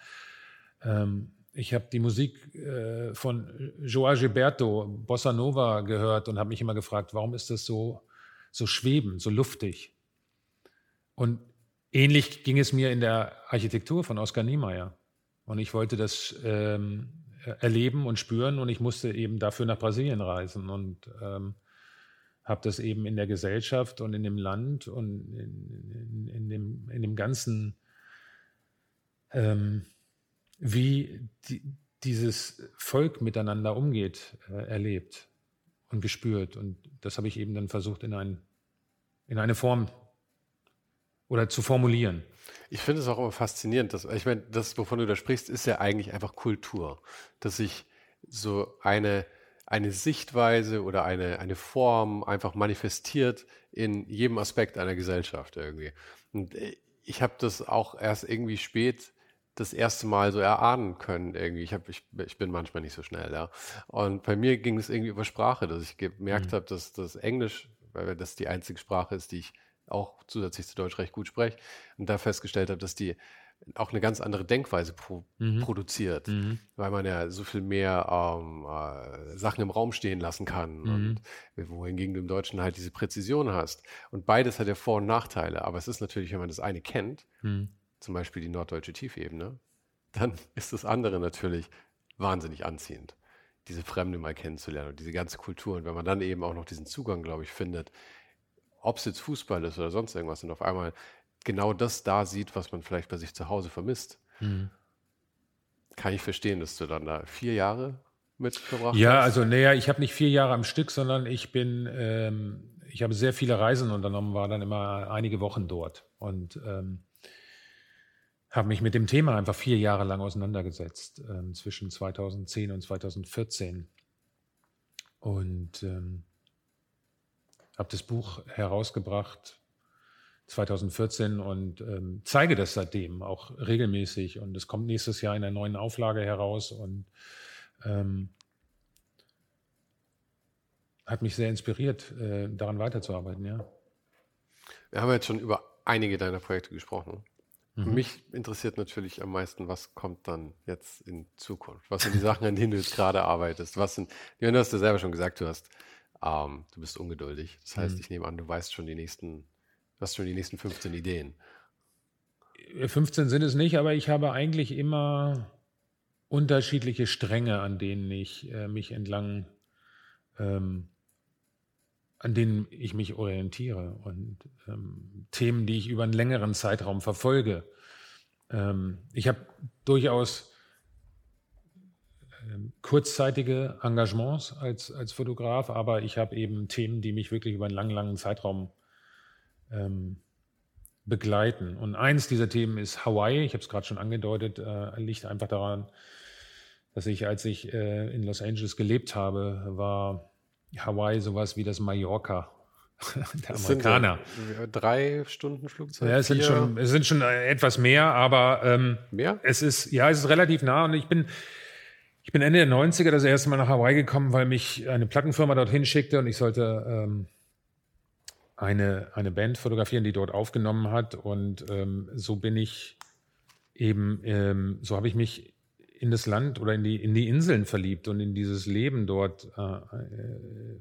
Ähm, ich habe die Musik äh, von Joao Gilberto, Bossa Nova gehört und habe mich immer gefragt, warum ist das so, so schwebend, so luftig? Und ähnlich ging es mir in der Architektur von Oskar Niemeyer. Und ich wollte das ähm, erleben und spüren und ich musste eben dafür nach Brasilien reisen und ähm, habe das eben in der Gesellschaft und in dem Land und in, in, in dem, in dem ganzen, ähm, wie die, dieses Volk miteinander umgeht, äh, erlebt und gespürt. Und das habe ich eben dann versucht in, ein, in eine Form oder zu formulieren. Ich finde es auch immer faszinierend, dass, ich meine, das, wovon du da sprichst, ist ja eigentlich einfach Kultur. Dass sich so eine eine Sichtweise oder eine, eine Form einfach manifestiert in jedem Aspekt einer Gesellschaft irgendwie. Und äh, ich habe das auch erst irgendwie spät das erste Mal so erahnen können irgendwie. Ich, hab, ich, ich bin manchmal nicht so schnell, ja. Und bei mir ging es irgendwie über Sprache, dass ich gemerkt mhm. habe, dass das Englisch, weil das die einzige Sprache ist, die ich auch zusätzlich zu Deutsch recht gut spreche und da festgestellt habe, dass die auch eine ganz andere Denkweise pro mhm. produziert, mhm. weil man ja so viel mehr ähm, äh, Sachen im Raum stehen lassen kann mhm. und wohingegen du im Deutschen halt diese Präzision hast. Und beides hat ja Vor- und Nachteile, aber es ist natürlich, wenn man das eine kennt, mhm. Zum Beispiel die norddeutsche Tiefebene, dann ist das andere natürlich wahnsinnig anziehend, diese Fremde mal kennenzulernen und diese ganze Kultur. Und wenn man dann eben auch noch diesen Zugang, glaube ich, findet, ob es jetzt Fußball ist oder sonst irgendwas und auf einmal genau das da sieht, was man vielleicht bei sich zu Hause vermisst. Mhm. Kann ich verstehen, dass du dann da vier Jahre mit verbracht ja, hast? Ja, also naja, ich habe nicht vier Jahre am Stück, sondern ich bin, ähm, ich habe sehr viele Reisen unternommen, war dann immer einige Wochen dort und ähm, habe mich mit dem Thema einfach vier Jahre lang auseinandergesetzt, ähm, zwischen 2010 und 2014. Und ähm, habe das Buch herausgebracht, 2014 und ähm, zeige das seitdem auch regelmäßig. Und es kommt nächstes Jahr in einer neuen Auflage heraus und ähm, hat mich sehr inspiriert, äh, daran weiterzuarbeiten, ja. Wir haben jetzt schon über einige deiner Projekte gesprochen. Mhm. Mich interessiert natürlich am meisten, was kommt dann jetzt in Zukunft? Was sind die Sachen, an denen du jetzt gerade arbeitest? Was sind, du hast ja selber schon gesagt, du hast, ähm, du bist ungeduldig. Das heißt, mhm. ich nehme an, du weißt schon die nächsten Du hast schon die nächsten 15 Ideen. 15 sind es nicht, aber ich habe eigentlich immer unterschiedliche Stränge, an denen ich äh, mich entlang, ähm, an denen ich mich orientiere und ähm, Themen, die ich über einen längeren Zeitraum verfolge. Ähm, ich habe durchaus ähm, kurzzeitige Engagements als, als Fotograf, aber ich habe eben Themen, die mich wirklich über einen langen, langen Zeitraum ähm, begleiten. Und eins dieser Themen ist Hawaii. Ich habe es gerade schon angedeutet, äh, liegt einfach daran, dass ich, als ich äh, in Los Angeles gelebt habe, war Hawaii sowas wie das Mallorca der Amerikaner. Sind drei Stunden Flugzeit? Ja, es sind, schon, es sind schon etwas mehr, aber ähm, mehr? es ist ja, es ist relativ nah und ich bin ich bin Ende der 90er das erste Mal nach Hawaii gekommen, weil mich eine Plattenfirma dorthin schickte und ich sollte ähm, eine, eine Band fotografieren, die dort aufgenommen hat. Und ähm, so bin ich eben, ähm, so habe ich mich in das Land oder in die, in die Inseln verliebt und in dieses Leben dort äh, äh,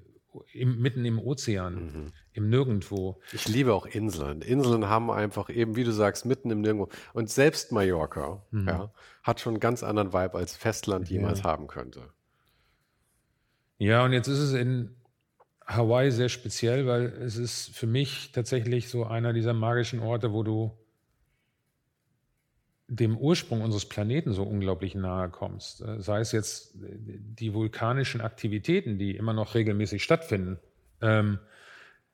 im, mitten im Ozean, mhm. im Nirgendwo. Ich liebe auch Inseln. Inseln haben einfach eben, wie du sagst, mitten im Nirgendwo. Und selbst Mallorca mhm. ja, hat schon einen ganz anderen Vibe als Festland jemals ja. haben könnte. Ja, und jetzt ist es in, Hawaii sehr speziell, weil es ist für mich tatsächlich so einer dieser magischen Orte, wo du dem Ursprung unseres Planeten so unglaublich nahe kommst. Äh, sei es jetzt die vulkanischen Aktivitäten, die immer noch regelmäßig stattfinden, ähm,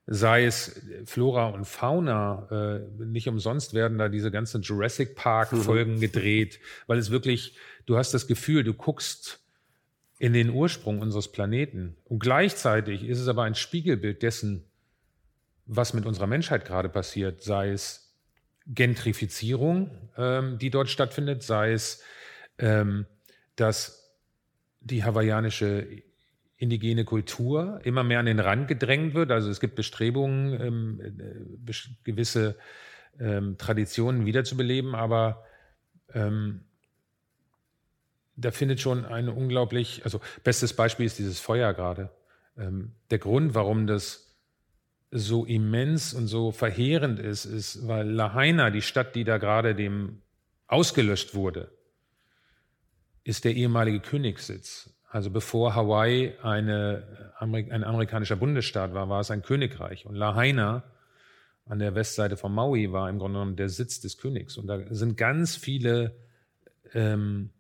sei es Flora und Fauna. Äh, nicht umsonst werden da diese ganzen Jurassic Park-Folgen mhm. gedreht, weil es wirklich, du hast das Gefühl, du guckst in den Ursprung unseres Planeten. Und gleichzeitig ist es aber ein Spiegelbild dessen, was mit unserer Menschheit gerade passiert, sei es Gentrifizierung, ähm, die dort stattfindet, sei es, ähm, dass die hawaiianische indigene Kultur immer mehr an den Rand gedrängt wird. Also es gibt Bestrebungen, ähm, äh, gewisse ähm, Traditionen wiederzubeleben, aber ähm, da findet schon eine unglaublich, also bestes Beispiel ist dieses Feuer gerade. Ähm, der Grund, warum das so immens und so verheerend ist, ist, weil Lahaina, die Stadt, die da gerade dem ausgelöscht wurde, ist der ehemalige Königssitz. Also bevor Hawaii eine, ein amerikanischer Bundesstaat war, war es ein Königreich. Und Lahaina an der Westseite von Maui war im Grunde genommen der Sitz des Königs. Und da sind ganz viele, ähm,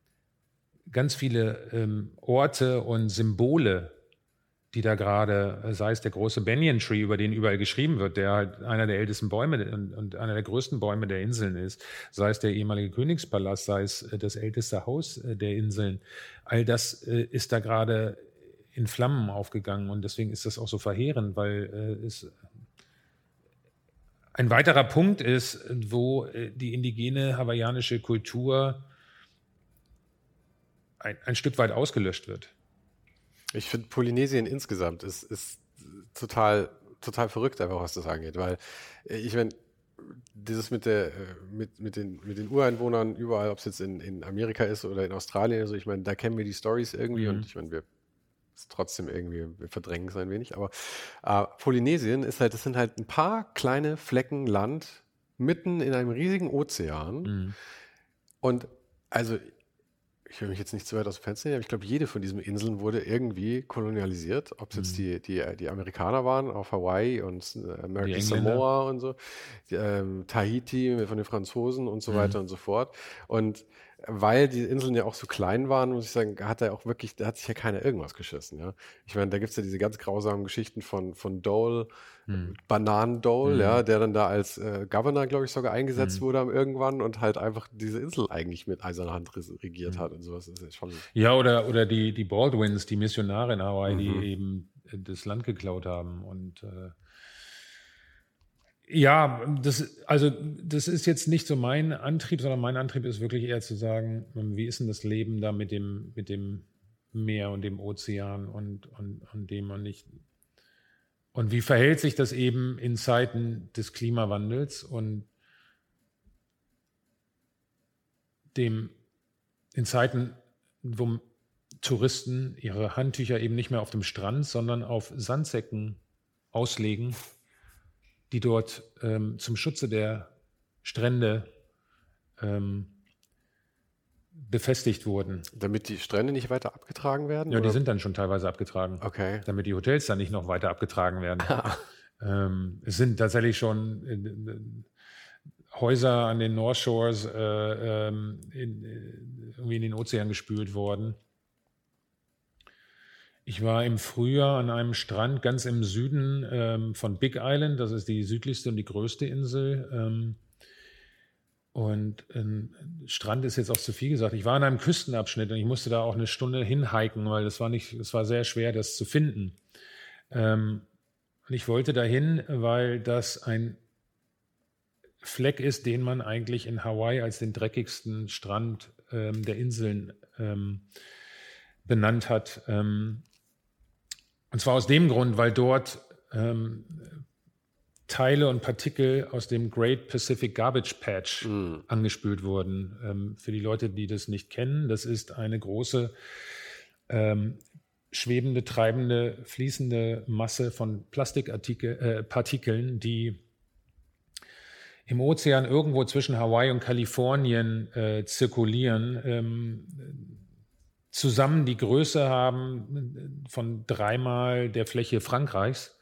ganz viele ähm, Orte und Symbole die da gerade, sei es der große Banyan Tree, über den überall geschrieben wird, der halt einer der ältesten Bäume und, und einer der größten Bäume der Inseln ist, sei es der ehemalige Königspalast, sei es äh, das älteste Haus äh, der Inseln. All das äh, ist da gerade in Flammen aufgegangen und deswegen ist das auch so verheerend, weil es ein weiterer Punkt ist, wo die indigene hawaiianische Kultur ein, ein Stück weit ausgelöscht wird. Ich finde Polynesien insgesamt ist, ist total, total verrückt, einfach was das angeht, weil äh, ich meine, dieses mit der, äh, mit, mit den, mit den Ureinwohnern überall, ob es jetzt in, in Amerika ist oder in Australien, also ich meine, da kennen wir die Stories irgendwie mhm. und ich meine, wir trotzdem irgendwie, wir verdrängen es ein wenig, aber äh, Polynesien ist halt, das sind halt ein paar kleine Flecken Land mitten in einem riesigen Ozean mhm. und also ich will mich jetzt nicht zu weit aus dem Fenster nehmen, aber ich glaube, jede von diesen Inseln wurde irgendwie kolonialisiert. Ob es jetzt mhm. die, die, die Amerikaner waren auf Hawaii und äh, American Samoa und so, die, ähm, Tahiti von den Franzosen und so mhm. weiter und so fort. Und weil die Inseln ja auch so klein waren, muss ich sagen, hat er auch wirklich, da hat sich ja keiner irgendwas geschissen. Ja? Ich meine, da gibt es ja diese ganz grausamen Geschichten von, von Dole, hm. Bananen-Dole, hm. ja, der dann da als äh, Governor, glaube ich, sogar eingesetzt hm. wurde irgendwann und halt einfach diese Insel eigentlich mit eiserner Hand regiert hm. hat und sowas. Ist schon ja, oder, oder die, die Baldwins, die Missionare in Hawaii, mhm. die eben das Land geklaut haben und äh, ja, das, also das ist jetzt nicht so mein Antrieb, sondern mein Antrieb ist wirklich eher zu sagen, wie ist denn das Leben da mit dem, mit dem Meer und dem Ozean und, und, und dem und nicht. Und wie verhält sich das eben in Zeiten des Klimawandels und dem, in Zeiten, wo Touristen ihre Handtücher eben nicht mehr auf dem Strand, sondern auf Sandsäcken auslegen die dort ähm, zum Schutze der Strände ähm, befestigt wurden. Damit die Strände nicht weiter abgetragen werden? Ja, oder? die sind dann schon teilweise abgetragen. Okay. Damit die Hotels dann nicht noch weiter abgetragen werden. ähm, es sind tatsächlich schon äh, äh, Häuser an den North Shores äh, ähm, in, äh, irgendwie in den Ozean gespült worden. Ich war im Frühjahr an einem Strand ganz im Süden ähm, von Big Island. Das ist die südlichste und die größte Insel. Ähm, und ähm, Strand ist jetzt auch zu viel gesagt. Ich war an einem Küstenabschnitt und ich musste da auch eine Stunde hinhiken, weil es war nicht, es war sehr schwer, das zu finden. Ähm, und ich wollte dahin, weil das ein Fleck ist, den man eigentlich in Hawaii als den dreckigsten Strand ähm, der Inseln ähm, benannt hat. Ähm, und zwar aus dem Grund, weil dort ähm, Teile und Partikel aus dem Great Pacific Garbage Patch mm. angespült wurden. Ähm, für die Leute, die das nicht kennen, das ist eine große ähm, schwebende, treibende, fließende Masse von Plastikpartikeln, äh, die im Ozean irgendwo zwischen Hawaii und Kalifornien äh, zirkulieren. Ähm, zusammen die Größe haben von dreimal der Fläche Frankreichs.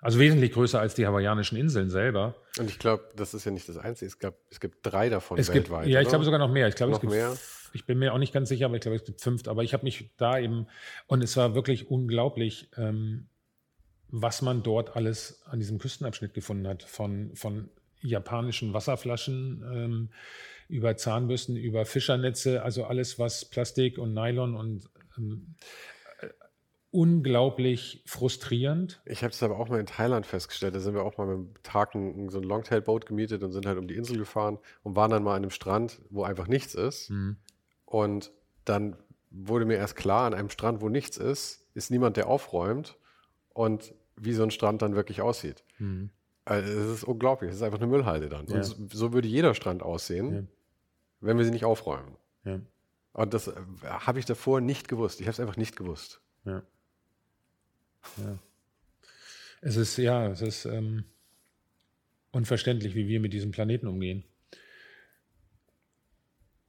Also wesentlich größer als die hawaiianischen Inseln selber. Und ich glaube, das ist ja nicht das Einzige. Es, gab, es gibt drei davon es weltweit. Gibt, ja, ich glaube sogar noch mehr. Ich glaube, es gibt mehr. Ich bin mir auch nicht ganz sicher, aber ich glaube, es gibt fünf. Aber ich habe mich da eben, und es war wirklich unglaublich, ähm, was man dort alles an diesem Küstenabschnitt gefunden hat. Von, von japanischen Wasserflaschen, ähm, über Zahnbürsten, über Fischernetze, also alles, was Plastik und Nylon und ähm, äh, unglaublich frustrierend. Ich habe es aber auch mal in Thailand festgestellt. Da sind wir auch mal mit dem Tag ein, so ein Longtail-Boot gemietet und sind halt um die Insel gefahren und waren dann mal an einem Strand, wo einfach nichts ist. Mhm. Und dann wurde mir erst klar, an einem Strand, wo nichts ist, ist niemand, der aufräumt und wie so ein Strand dann wirklich aussieht. Mhm. Also es ist unglaublich. Es ist einfach eine Müllhalde dann. Ja. Und so würde jeder Strand aussehen, ja wenn wir sie nicht aufräumen. Ja. Und das äh, habe ich davor nicht gewusst. Ich habe es einfach nicht gewusst. Ja. ja. Es ist, ja, es ist ähm, unverständlich, wie wir mit diesem Planeten umgehen.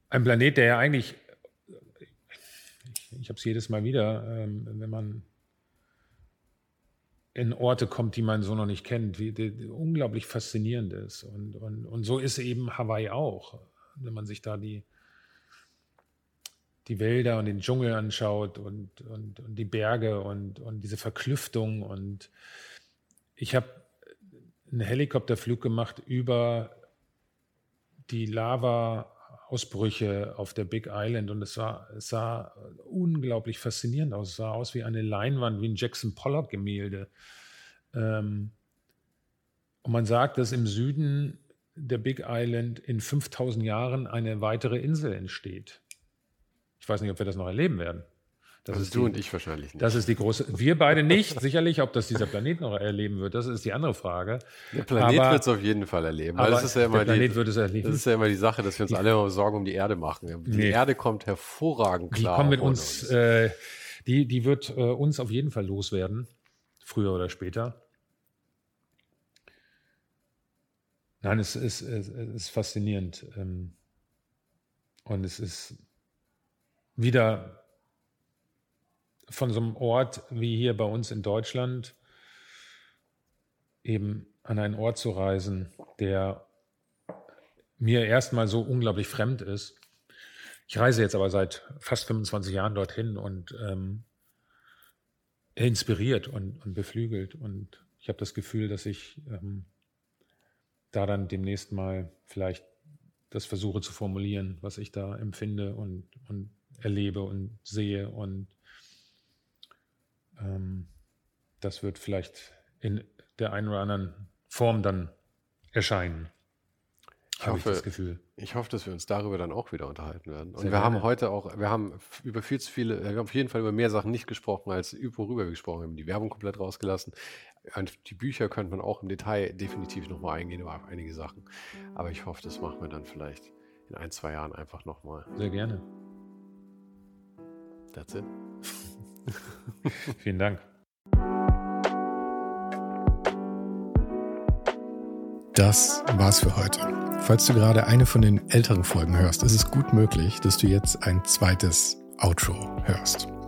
Ein Planet, der ja eigentlich, ich, ich habe es jedes Mal wieder, ähm, wenn man in Orte kommt, die man so noch nicht kennt, wie die, die unglaublich faszinierend ist. Und, und, und so ist eben Hawaii auch, wenn man sich da die, die Wälder und den Dschungel anschaut und, und, und die Berge und, und diese Verklüftung. Und ich habe einen Helikopterflug gemacht über die Lava-Ausbrüche auf der Big Island und es, war, es sah unglaublich faszinierend aus. Es sah aus wie eine Leinwand, wie ein Jackson Pollock-Gemälde. Ähm, und man sagt, dass im Süden der Big Island in 5000 Jahren eine weitere Insel entsteht. Ich weiß nicht, ob wir das noch erleben werden. Das also ist du die, und ich wahrscheinlich nicht. Das ist die große. Wir beide nicht, sicherlich. Ob das dieser Planet noch erleben wird, das ist die andere Frage. Der Planet wird es auf jeden Fall erleben. Aber das ist ja immer der Planet die, wird es erleben. Das ist ja immer die Sache, dass wir uns die, alle immer Sorgen um die Erde machen. Die nee. Erde kommt hervorragend klar. Die kommt mit uns. uns. Äh, die, die wird äh, uns auf jeden Fall loswerden, früher oder später. Nein, es ist, es ist faszinierend. Ähm, und es ist wieder von so einem Ort wie hier bei uns in Deutschland eben an einen Ort zu reisen, der mir erstmal so unglaublich fremd ist. Ich reise jetzt aber seit fast 25 Jahren dorthin und ähm, inspiriert und, und, beflügelt. Und ich habe das Gefühl, dass ich ähm, da dann demnächst mal vielleicht das versuche zu formulieren, was ich da empfinde und, und erlebe und sehe und ähm, das wird vielleicht in der einen oder anderen Form dann erscheinen. Ich hoffe, ich, das Gefühl. ich hoffe, dass wir uns darüber dann auch wieder unterhalten werden. Und Sehr wir gerne. haben heute auch, wir haben über viel zu viele, wir haben auf jeden Fall über mehr Sachen nicht gesprochen, als worüber wir gesprochen haben. Die Werbung komplett rausgelassen. Die Bücher könnte man auch im Detail definitiv nochmal eingehen über einige Sachen. Aber ich hoffe, das machen wir dann vielleicht in ein, zwei Jahren einfach nochmal. Sehr gerne. That's it. Vielen Dank. Das war's für heute. Falls du gerade eine von den älteren Folgen hörst, ist es gut möglich, dass du jetzt ein zweites Outro hörst.